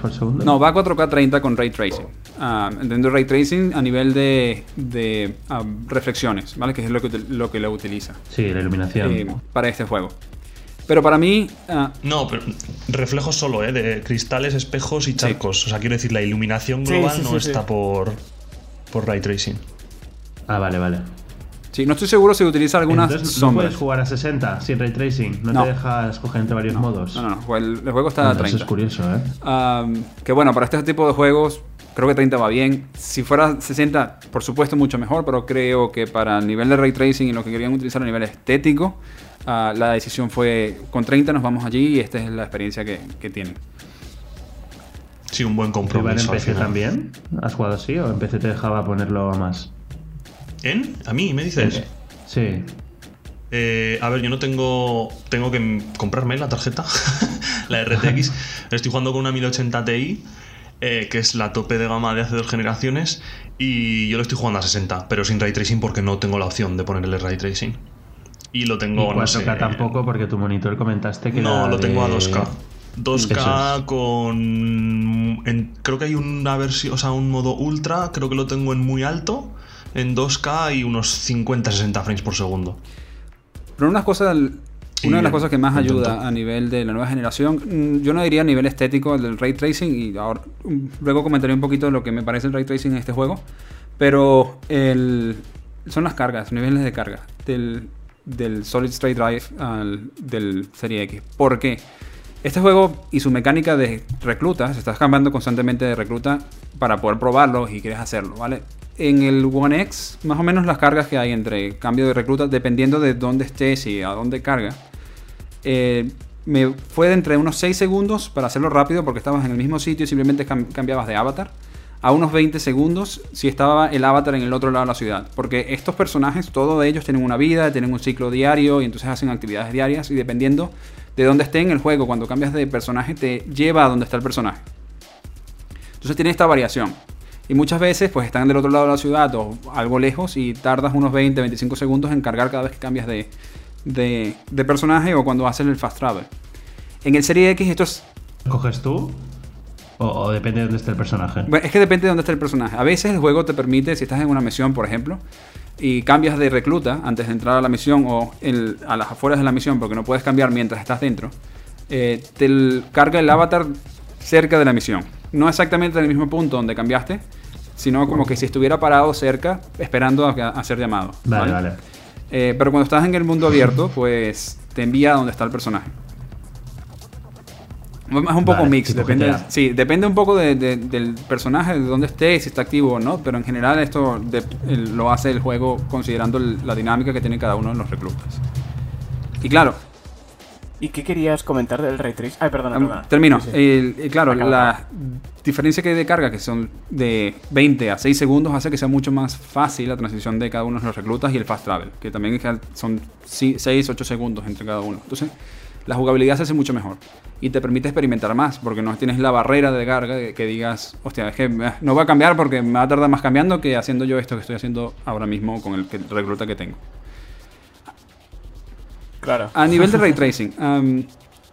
por segundo? No, va a 4K 30 con Ray Tracing. Uh, entiendo Ray Tracing a nivel de, de ah, reflexiones, ¿vale? Que es lo que, lo que lo utiliza. Sí, la iluminación. Eh, para este juego. Pero para mí. Ah, no, pero reflejos solo, ¿eh? De cristales, espejos y charcos. O sea, quiero decir, la iluminación global no está por, por ray tracing. Ah, vale, vale. Sí, no estoy seguro si utiliza algunas Entonces, ¿No puedes jugar a 60 sin ray tracing? ¿No, te deja escoger entre varios modos? No, no, no. El, juego está a 30. Eso es curioso, ¿eh? que bueno, para este tipo de juegos creo que 30 va bien. Si fuera 60, por supuesto, mucho mejor, pero creo que para el nivel de ray tracing y lo que querían utilizar a nivel estético, ah, la decisión fue con 30 nos vamos allí y esta es la experiencia que, que tienen. Sí, un buen compromiso. en PC también? ¿Has jugado así o en PC te dejaba ponerlo a más? ¿En? ¿A mí? ¿Me dices? Sí. Eh, a ver, yo no tengo. Tengo que comprarme la tarjeta, la RTX. Estoy jugando con una 1080 Ti, eh, que es la tope de gama de hace dos generaciones. Y yo lo estoy jugando a 60, pero sin ray tracing porque no tengo la opción de ponerle ray tracing. Y lo tengo. a 4K tampoco, porque tu monitor comentaste que. No, lo tengo a 2K. 2K con. creo que hay una versión, o sea, un modo ultra, creo que lo tengo en muy alto en 2K y unos 50-60 frames por segundo. Pero una, de las cosas que más ayuda a nivel de la nueva generación, mm, yo no diría a nivel estético el del ray tracing, y ahora mm, luego comentaré un poquito lo que me parece el ray tracing en este juego, pero el, son las cargas, niveles de carga del, del Solid State Drive al, del Serie X. ¿Por qué? Este juego y su mecánica de recluta, se está cambiando constantemente de recluta para poder probarlo y quieres hacerlo, ¿vale? En el One X, más o menos las cargas que hay entre cambio de recluta, dependiendo de dónde estés y a dónde carga, eh, me fue de entre unos 6 segundos para hacerlo rápido porque estabas en el mismo sitio y simplemente cambiabas de avatar a unos 20 segundos si estaba el avatar en el otro lado de la ciudad. Porque estos personajes, todos ellos tienen una vida, tienen un ciclo diario y entonces hacen actividades diarias y dependiendo de dónde esté en el juego, cuando cambias de personaje, te lleva a donde está el personaje. Entonces tiene esta variación. Y muchas veces pues están del otro lado de la ciudad o algo lejos y tardas unos 20, 25 segundos en cargar cada vez que cambias de, de, personaje o cuando haces el fast travel. En el Serie X esto es... ¿Coges tú? O, depende de dónde esté el personaje. Bueno, es que depende de dónde esté el personaje. A veces el juego te permite, si estás en una misión, por ejemplo, y cambias de recluta antes de entrar a la misión o a las afueras de la misión, porque no puedes cambiar mientras estás dentro, eh, te carga el avatar cerca de la misión. No exactamente en el mismo punto donde cambiaste, sino como que si estuviera parado cerca, esperando a, ser llamado. Vale, vale. Eh, pero cuando estás en el mundo abierto, pues te envía a donde está el personaje. Es un poco mix, depende, sí, depende un poco del personaje, de dónde esté, si está activo o no, pero en general esto lo hace el juego considerando la dinámica que tiene cada uno de los reclutas. Y claro, ¿Y qué querías comentar del ray tracing? Ay, perdona, perdona. Termino. claro, la diferencia que hay de carga, que son de 20 a 6 segundos, hace que sea mucho más fácil la transición de cada uno de los reclutas y el fast travel, que también son 6, 8 segundos entre cada uno. Entonces, la jugabilidad se hace mucho mejor y te permite experimentar más, porque no tienes la barrera de carga que digas, hostia, es que eh, no va a cambiar porque me va a tardar más cambiando que haciendo yo esto que estoy haciendo ahora mismo con el recluta que tengo. Claro. A nivel de ray tracing,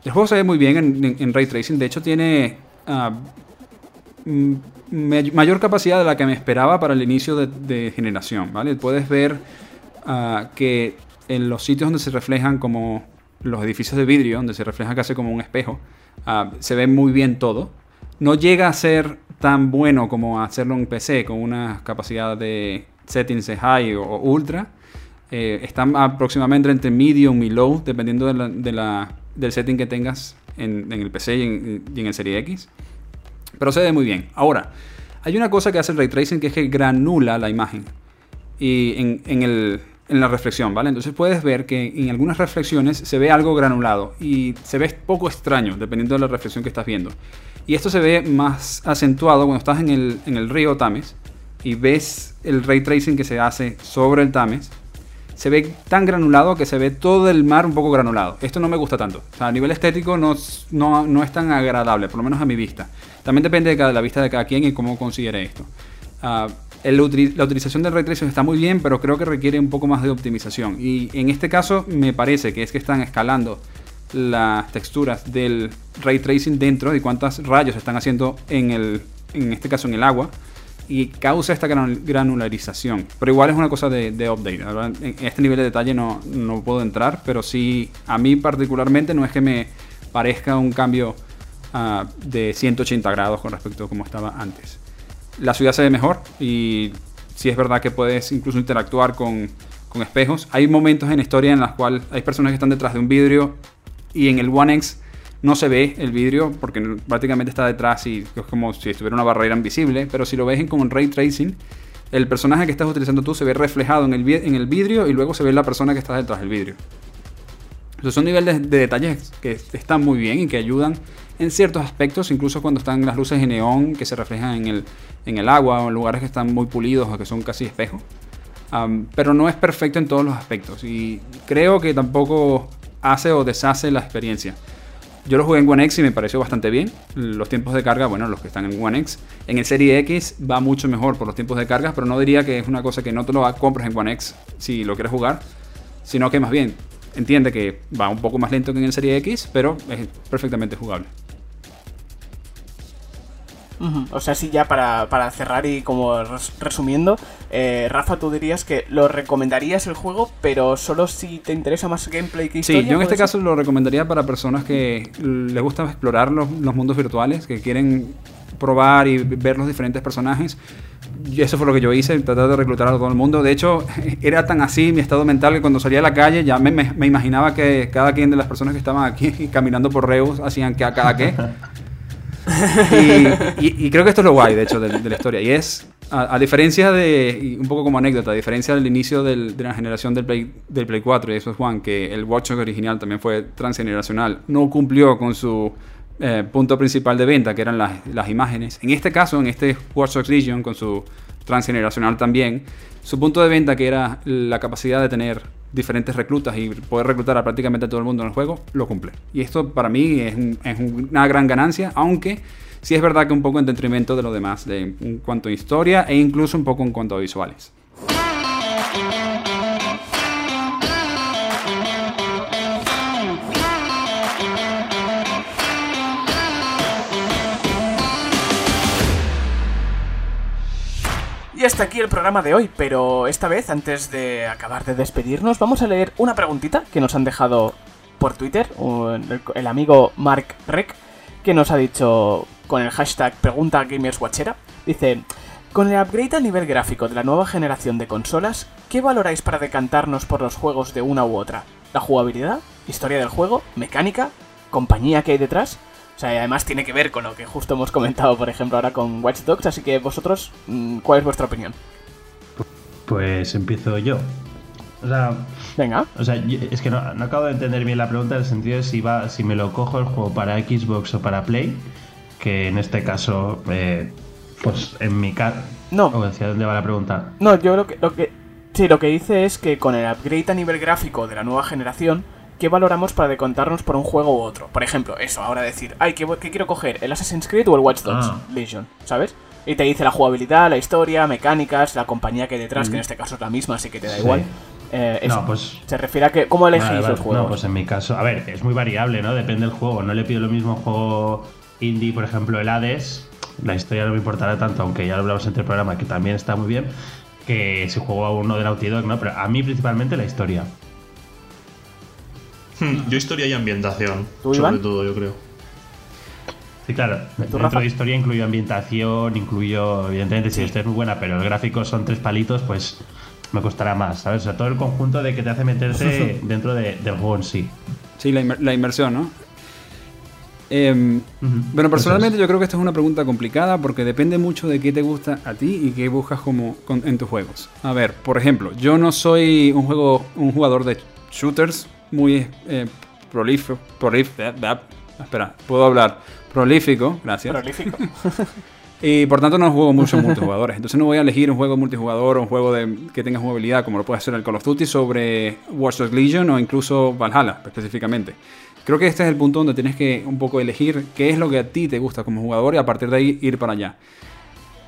el juego se ve muy bien en, ray tracing. De hecho, tiene ah, mayor capacidad de la que me esperaba para el inicio de, generación. ¿vale? Puedes ver ah, que en los sitios donde se reflejan como los edificios de vidrio, donde se refleja casi como un espejo, ah, se ve muy bien todo. No llega a ser tan bueno como hacerlo en PC con una capacidad de settings high o ultra, eh, están aproximadamente entre medium y low, dependiendo de la, del setting que tengas en, el PC y en, el Serie X. Pero se ve muy bien. Ahora, hay una cosa que hace el ray tracing que es que granula la imagen y en, el, en la reflexión, ¿vale? Entonces puedes ver que en algunas reflexiones se ve algo granulado y se ve poco extraño dependiendo de la reflexión que estás viendo. Y esto se ve más acentuado cuando estás en el, en el río Tames y ves el ray tracing que se hace sobre el Tames se ve tan granulado que se ve todo el mar un poco granulado. Esto no me gusta tanto. A nivel estético no, es tan agradable, por lo menos a mi vista. También depende de, cada, la vista de cada quien y cómo considere esto. Uh, la utilización del ray tracing está muy bien, pero creo que requiere un poco más de optimización. Y en este caso me parece que es que están escalando las texturas del ray tracing dentro y cuántos rayos están haciendo en, el, en este caso en el agua y causa esta granularización. Pero igual es una cosa de, update. En este nivel de detalle no, no, puedo entrar, pero sí, a mí particularmente no es que me parezca un cambio ah, de 180 grados con respecto a como estaba antes. La ciudad se ve mejor y sí es verdad que puedes incluso interactuar con, con espejos. Hay momentos en historia en los cuales hay personas que están detrás de un vidrio y en el One X no se ve el vidrio porque prácticamente está detrás y es como si estuviera una barrera invisible, pero si lo ves en ray tracing, el personaje que estás utilizando tú se ve reflejado en el, en el vidrio y luego se ve la persona que está detrás del vidrio. Entonces son niveles de, detalles que están muy bien y que ayudan en ciertos aspectos, incluso cuando están las luces de neón que se reflejan en el, en el agua o en lugares que están muy pulidos o que son casi espejos. pero no es perfecto en todos los aspectos y creo que tampoco hace o deshace la experiencia. Yo lo jugué en One X y me pareció bastante bien. Los tiempos de carga, bueno, los que están en One X. En el Serie X va mucho mejor por los tiempos de carga, pero no diría que es una cosa que no te lo compres en One X si lo quieres jugar, sino que más bien entiende que va un poco más lento que en el Serie X, pero es perfectamente jugable. O sea, sí, ya para, cerrar y como resumiendo, eh, Rafa, tú dirías que lo recomendarías el juego, pero solo si te interesa más gameplay que historia. Sí, yo en este caso lo recomendaría para personas que les gusta explorar los, mundos virtuales, que quieren probar y ver los diferentes personajes. Y eso fue lo que yo hice, tratar de reclutar a todo el mundo. De hecho, era tan así mi estado mental que cuando salía a la calle ya me, me, imaginaba que cada quien de las personas que estaban aquí caminando por Reus hacían que a cada qué. Y, creo que esto es lo guay, de hecho, de, la historia. Y es, a, diferencia de, un poco como anécdota, a diferencia del inicio de la generación del Play, del Play 4 y eso es Juan, que el Watch original también fue transgeneracional, no cumplió con su eh, punto principal de venta, que eran las, las, imágenes. En este caso, en este Watch Legion, con su transgeneracional también, su punto de venta, que era la capacidad de tener diferentes reclutas y poder reclutar a prácticamente todo el mundo en el juego, lo cumple. Y esto para mí es, una gran ganancia, aunque sí es verdad que un poco en detrimento de lo demás, de, en cuanto a historia e incluso un poco en cuanto a visuales. Y hasta aquí el programa de hoy, pero esta vez, antes de acabar de despedirnos, vamos a leer una preguntita que nos han dejado por Twitter, el amigo Mark Rec, que nos ha dicho con el hashtag pregunta gamerswatchera. Dice, con el upgrade a nivel gráfico de la nueva generación de consolas, ¿qué valoráis para decantarnos por los juegos de una u otra? ¿La jugabilidad? ¿Historia del juego? ¿Mecánica? ¿Compañía que hay detrás? O sea, además tiene que ver con lo que justo hemos comentado, por ejemplo, ahora con Watch Dogs, así que vosotros, mm, ¿cuál es vuestra opinión? Pues empiezo yo. O sea, venga. O sea, es que no, acabo de entender bien la pregunta en el sentido de si va, si me lo cojo el juego para Xbox o para Play, que en este caso, eh, pues en mi caso. No. ¿Hacia dónde va la pregunta? No, yo lo que, lo que. Sí, lo que dice es que con el upgrade a nivel gráfico de la nueva generación ¿qué valoramos para decontarnos por un juego u otro? Por ejemplo, eso, ahora decir, ay, ¿qué, quiero coger? ¿El Assassin's Creed o el Watch Dogs ah. Legion? ¿Sabes? Y te dice la jugabilidad, la historia, mecánicas, la compañía que hay detrás, que en este caso es la misma, así que te da igual. Eh, no, pues, se refiere a que cómo elegís los juegos. No, pues en mi caso, a ver, es muy variable, ¿no? Depende del juego. No le pido lo mismo juego indie, por ejemplo, el Hades. La historia no me importará tanto, aunque ya lo hablamos entre el programa, que también está muy bien, que si juego a uno de Naughty Dog, ¿no? Pero a mí principalmente la historia. Hmm, yo historia y ambientación, sobre todo, yo creo. Sí, claro. Dentro de historia incluyo ambientación, incluyo, evidentemente, si esta es muy buena, pero el gráfico son tres palitos, pues me costará más, ¿sabes? O sea, todo el conjunto de que te hace meterte dentro del juego en sí. Sí, la, inmersión, ¿no? Em, bueno, personalmente yo creo que esta es una pregunta complicada porque depende mucho de qué te gusta a ti y qué buscas como en tus juegos. A ver, por ejemplo, yo no soy un juego, un jugador de shooters muy eh, prolífico, prolífico, espera, puedo hablar, prolífico, gracias. Prolífico. y por tanto no juego muchos multijugadores. Entonces no voy a elegir un juego multijugador o un juego de, que tenga jugabilidad como lo puede hacer el Call of Duty sobre Watch Dogs Legion o incluso Valhalla específicamente. Creo que este es el punto donde tienes que un poco elegir qué es lo que a ti te gusta como jugador y a partir de ahí ir para allá.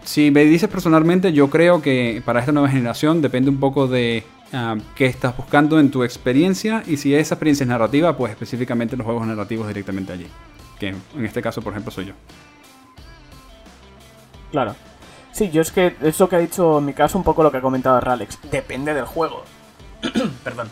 Si me dices personalmente, yo creo que para esta nueva generación depende un poco de Ah, qué estás buscando en tu experiencia y si esa experiencia es narrativa, pues específicamente los juegos narrativos directamente allí. Que en este caso, por ejemplo, soy yo. Claro. Sí, yo es que eso que ha dicho en mi caso un poco lo que ha comentado Ralex. Depende del juego. Perdón.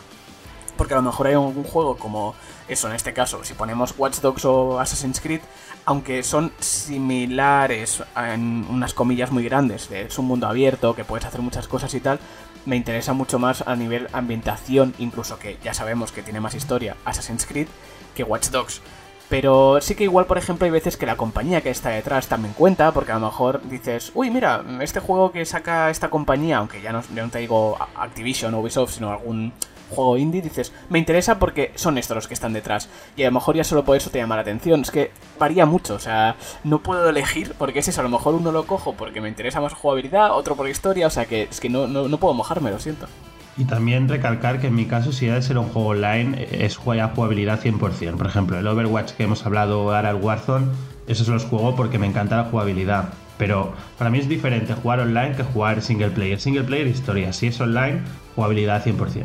Porque a lo mejor hay un juego como eso, en este caso, si ponemos Watch Dogs o Assassin's Creed, aunque son similares en unas comillas muy grandes, es un mundo abierto, que puedes hacer muchas cosas y tal, me interesa mucho más a nivel ambientación, incluso que ya sabemos que tiene más historia Assassin's Creed que Watch Dogs. Pero sí que igual, por ejemplo, hay veces que la compañía que está detrás también cuenta, porque a lo mejor dices, uy, mira, este juego que saca esta compañía, aunque ya no, no te digo Activision o Ubisoft, sino algún juego indie, dices, me interesa porque son estos los que están detrás. Y a lo mejor ya solo por eso te llama la atención. Es que varía mucho, o sea, no puedo elegir porque es eso. A lo mejor uno lo cojo porque me interesa más jugabilidad, otro por historia, o sea que es que no, no, puedo mojarme, lo siento. Y también recalcar que en mi caso, si ha de ser un juego online, es jugabilidad 100%. Por ejemplo, el Overwatch que hemos hablado ahora, el Warzone, esos los juego porque me encanta la jugabilidad. Pero para mí es diferente jugar online que jugar single player. Single player, historia. Si es online, jugabilidad 100%.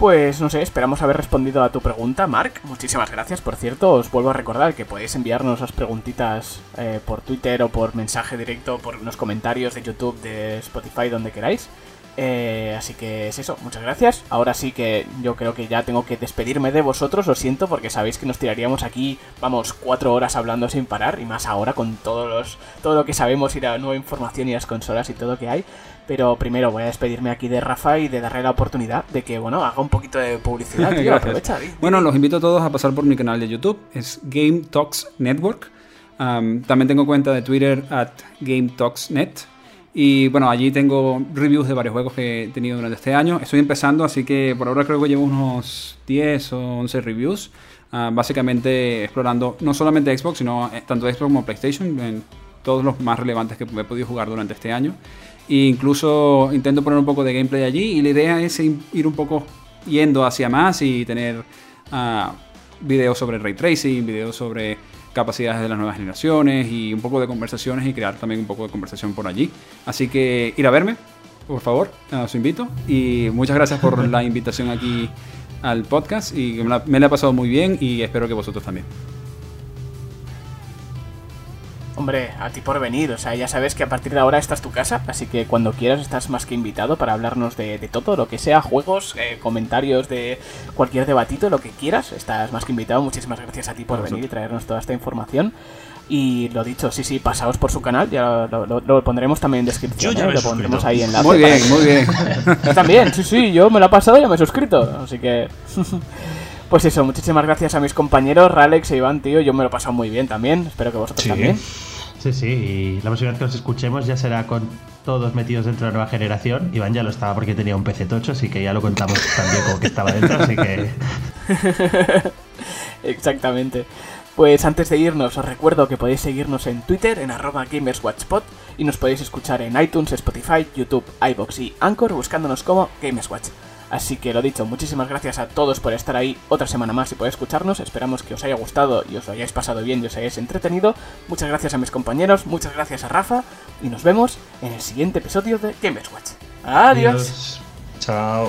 Pues no sé, esperamos haber respondido a tu pregunta, Mark. Muchísimas gracias. Por cierto, os vuelvo a recordar que podéis enviarnos esas preguntitas eh, por Twitter o por mensaje directo, por los comentarios de YouTube, de Spotify, donde queráis. Eh, así que es eso, muchas gracias. Ahora sí que yo creo que ya tengo que despedirme de vosotros, lo siento, porque sabéis que nos tiraríamos aquí, vamos, cuatro horas hablando sin parar, y más ahora con todos los, todo lo que sabemos y la nueva información y las consolas y todo lo que hay. Pero primero voy a despedirme aquí de Rafa y de darle la oportunidad de que, bueno, haga un poquito de publicidad, tío. Aprovecha. Bueno, los invito a todos a pasar por mi canal de YouTube. Es Game Talks Network. también tengo cuenta de Twitter at Game Talks Net. Y bueno, allí tengo reviews de varios juegos que he tenido durante este año. Estoy empezando, así que por ahora creo que llevo unos 10 o 11 reviews. Básicamente explorando no solamente Xbox, sino eh, tanto Xbox como PlayStation, en todos los más relevantes que he podido jugar durante este año. E incluso intento poner un poco de gameplay allí y la idea es ir un poco yendo hacia más y tener uh, videos sobre ray tracing, videos sobre capacidades de las nuevas generaciones y un poco de conversaciones y crear también un poco de conversación por allí. Así que ir a verme, por favor, os invito. Y muchas gracias por la invitación aquí al podcast y me la, me la he pasado muy bien y espero que vosotros también. Hombre, a ti por venir, o sea, ya sabes que a partir de ahora esta es tu casa, así que cuando quieras estás más que invitado para hablarnos de, todo, lo que sea, juegos, eh, comentarios de cualquier debatito, lo que quieras, estás más que invitado. Muchísimas gracias a ti por venir y traernos toda esta información. Y lo dicho, sí, sí, pasaos por su canal, ya lo, pondremos también en descripción, yo ¿eh? lo pondremos ahí en la Muy bien, muy bien. Yo también, sí, sí, yo me lo he pasado y ya me he suscrito, así que... pues eso, muchísimas gracias a mis compañeros, Ralex e Iván, tío, yo me lo he pasado muy bien también, espero que vosotros también. Sí, sí, y la vez que nos escuchemos ya será con todos metidos dentro de la nueva generación. Iván ya lo estaba porque tenía un PC tocho, así que ya lo contamos también como que estaba dentro, así que... Exactamente. Pues antes de irnos, os recuerdo que podéis seguirnos en Twitter, en arroba GamersWatchPod, y nos podéis escuchar en iTunes, Spotify, YouTube, iBox y Anchor buscándonos como GamersWatch. Así que lo dicho, muchísimas gracias a todos por estar ahí otra semana más y por escucharnos. Esperamos que os haya gustado y os hayáis pasado bien y os hayáis entretenido. Muchas gracias a mis compañeros, muchas gracias a Rafa y nos vemos en el siguiente episodio de GamersWatch. Adiós. Chao.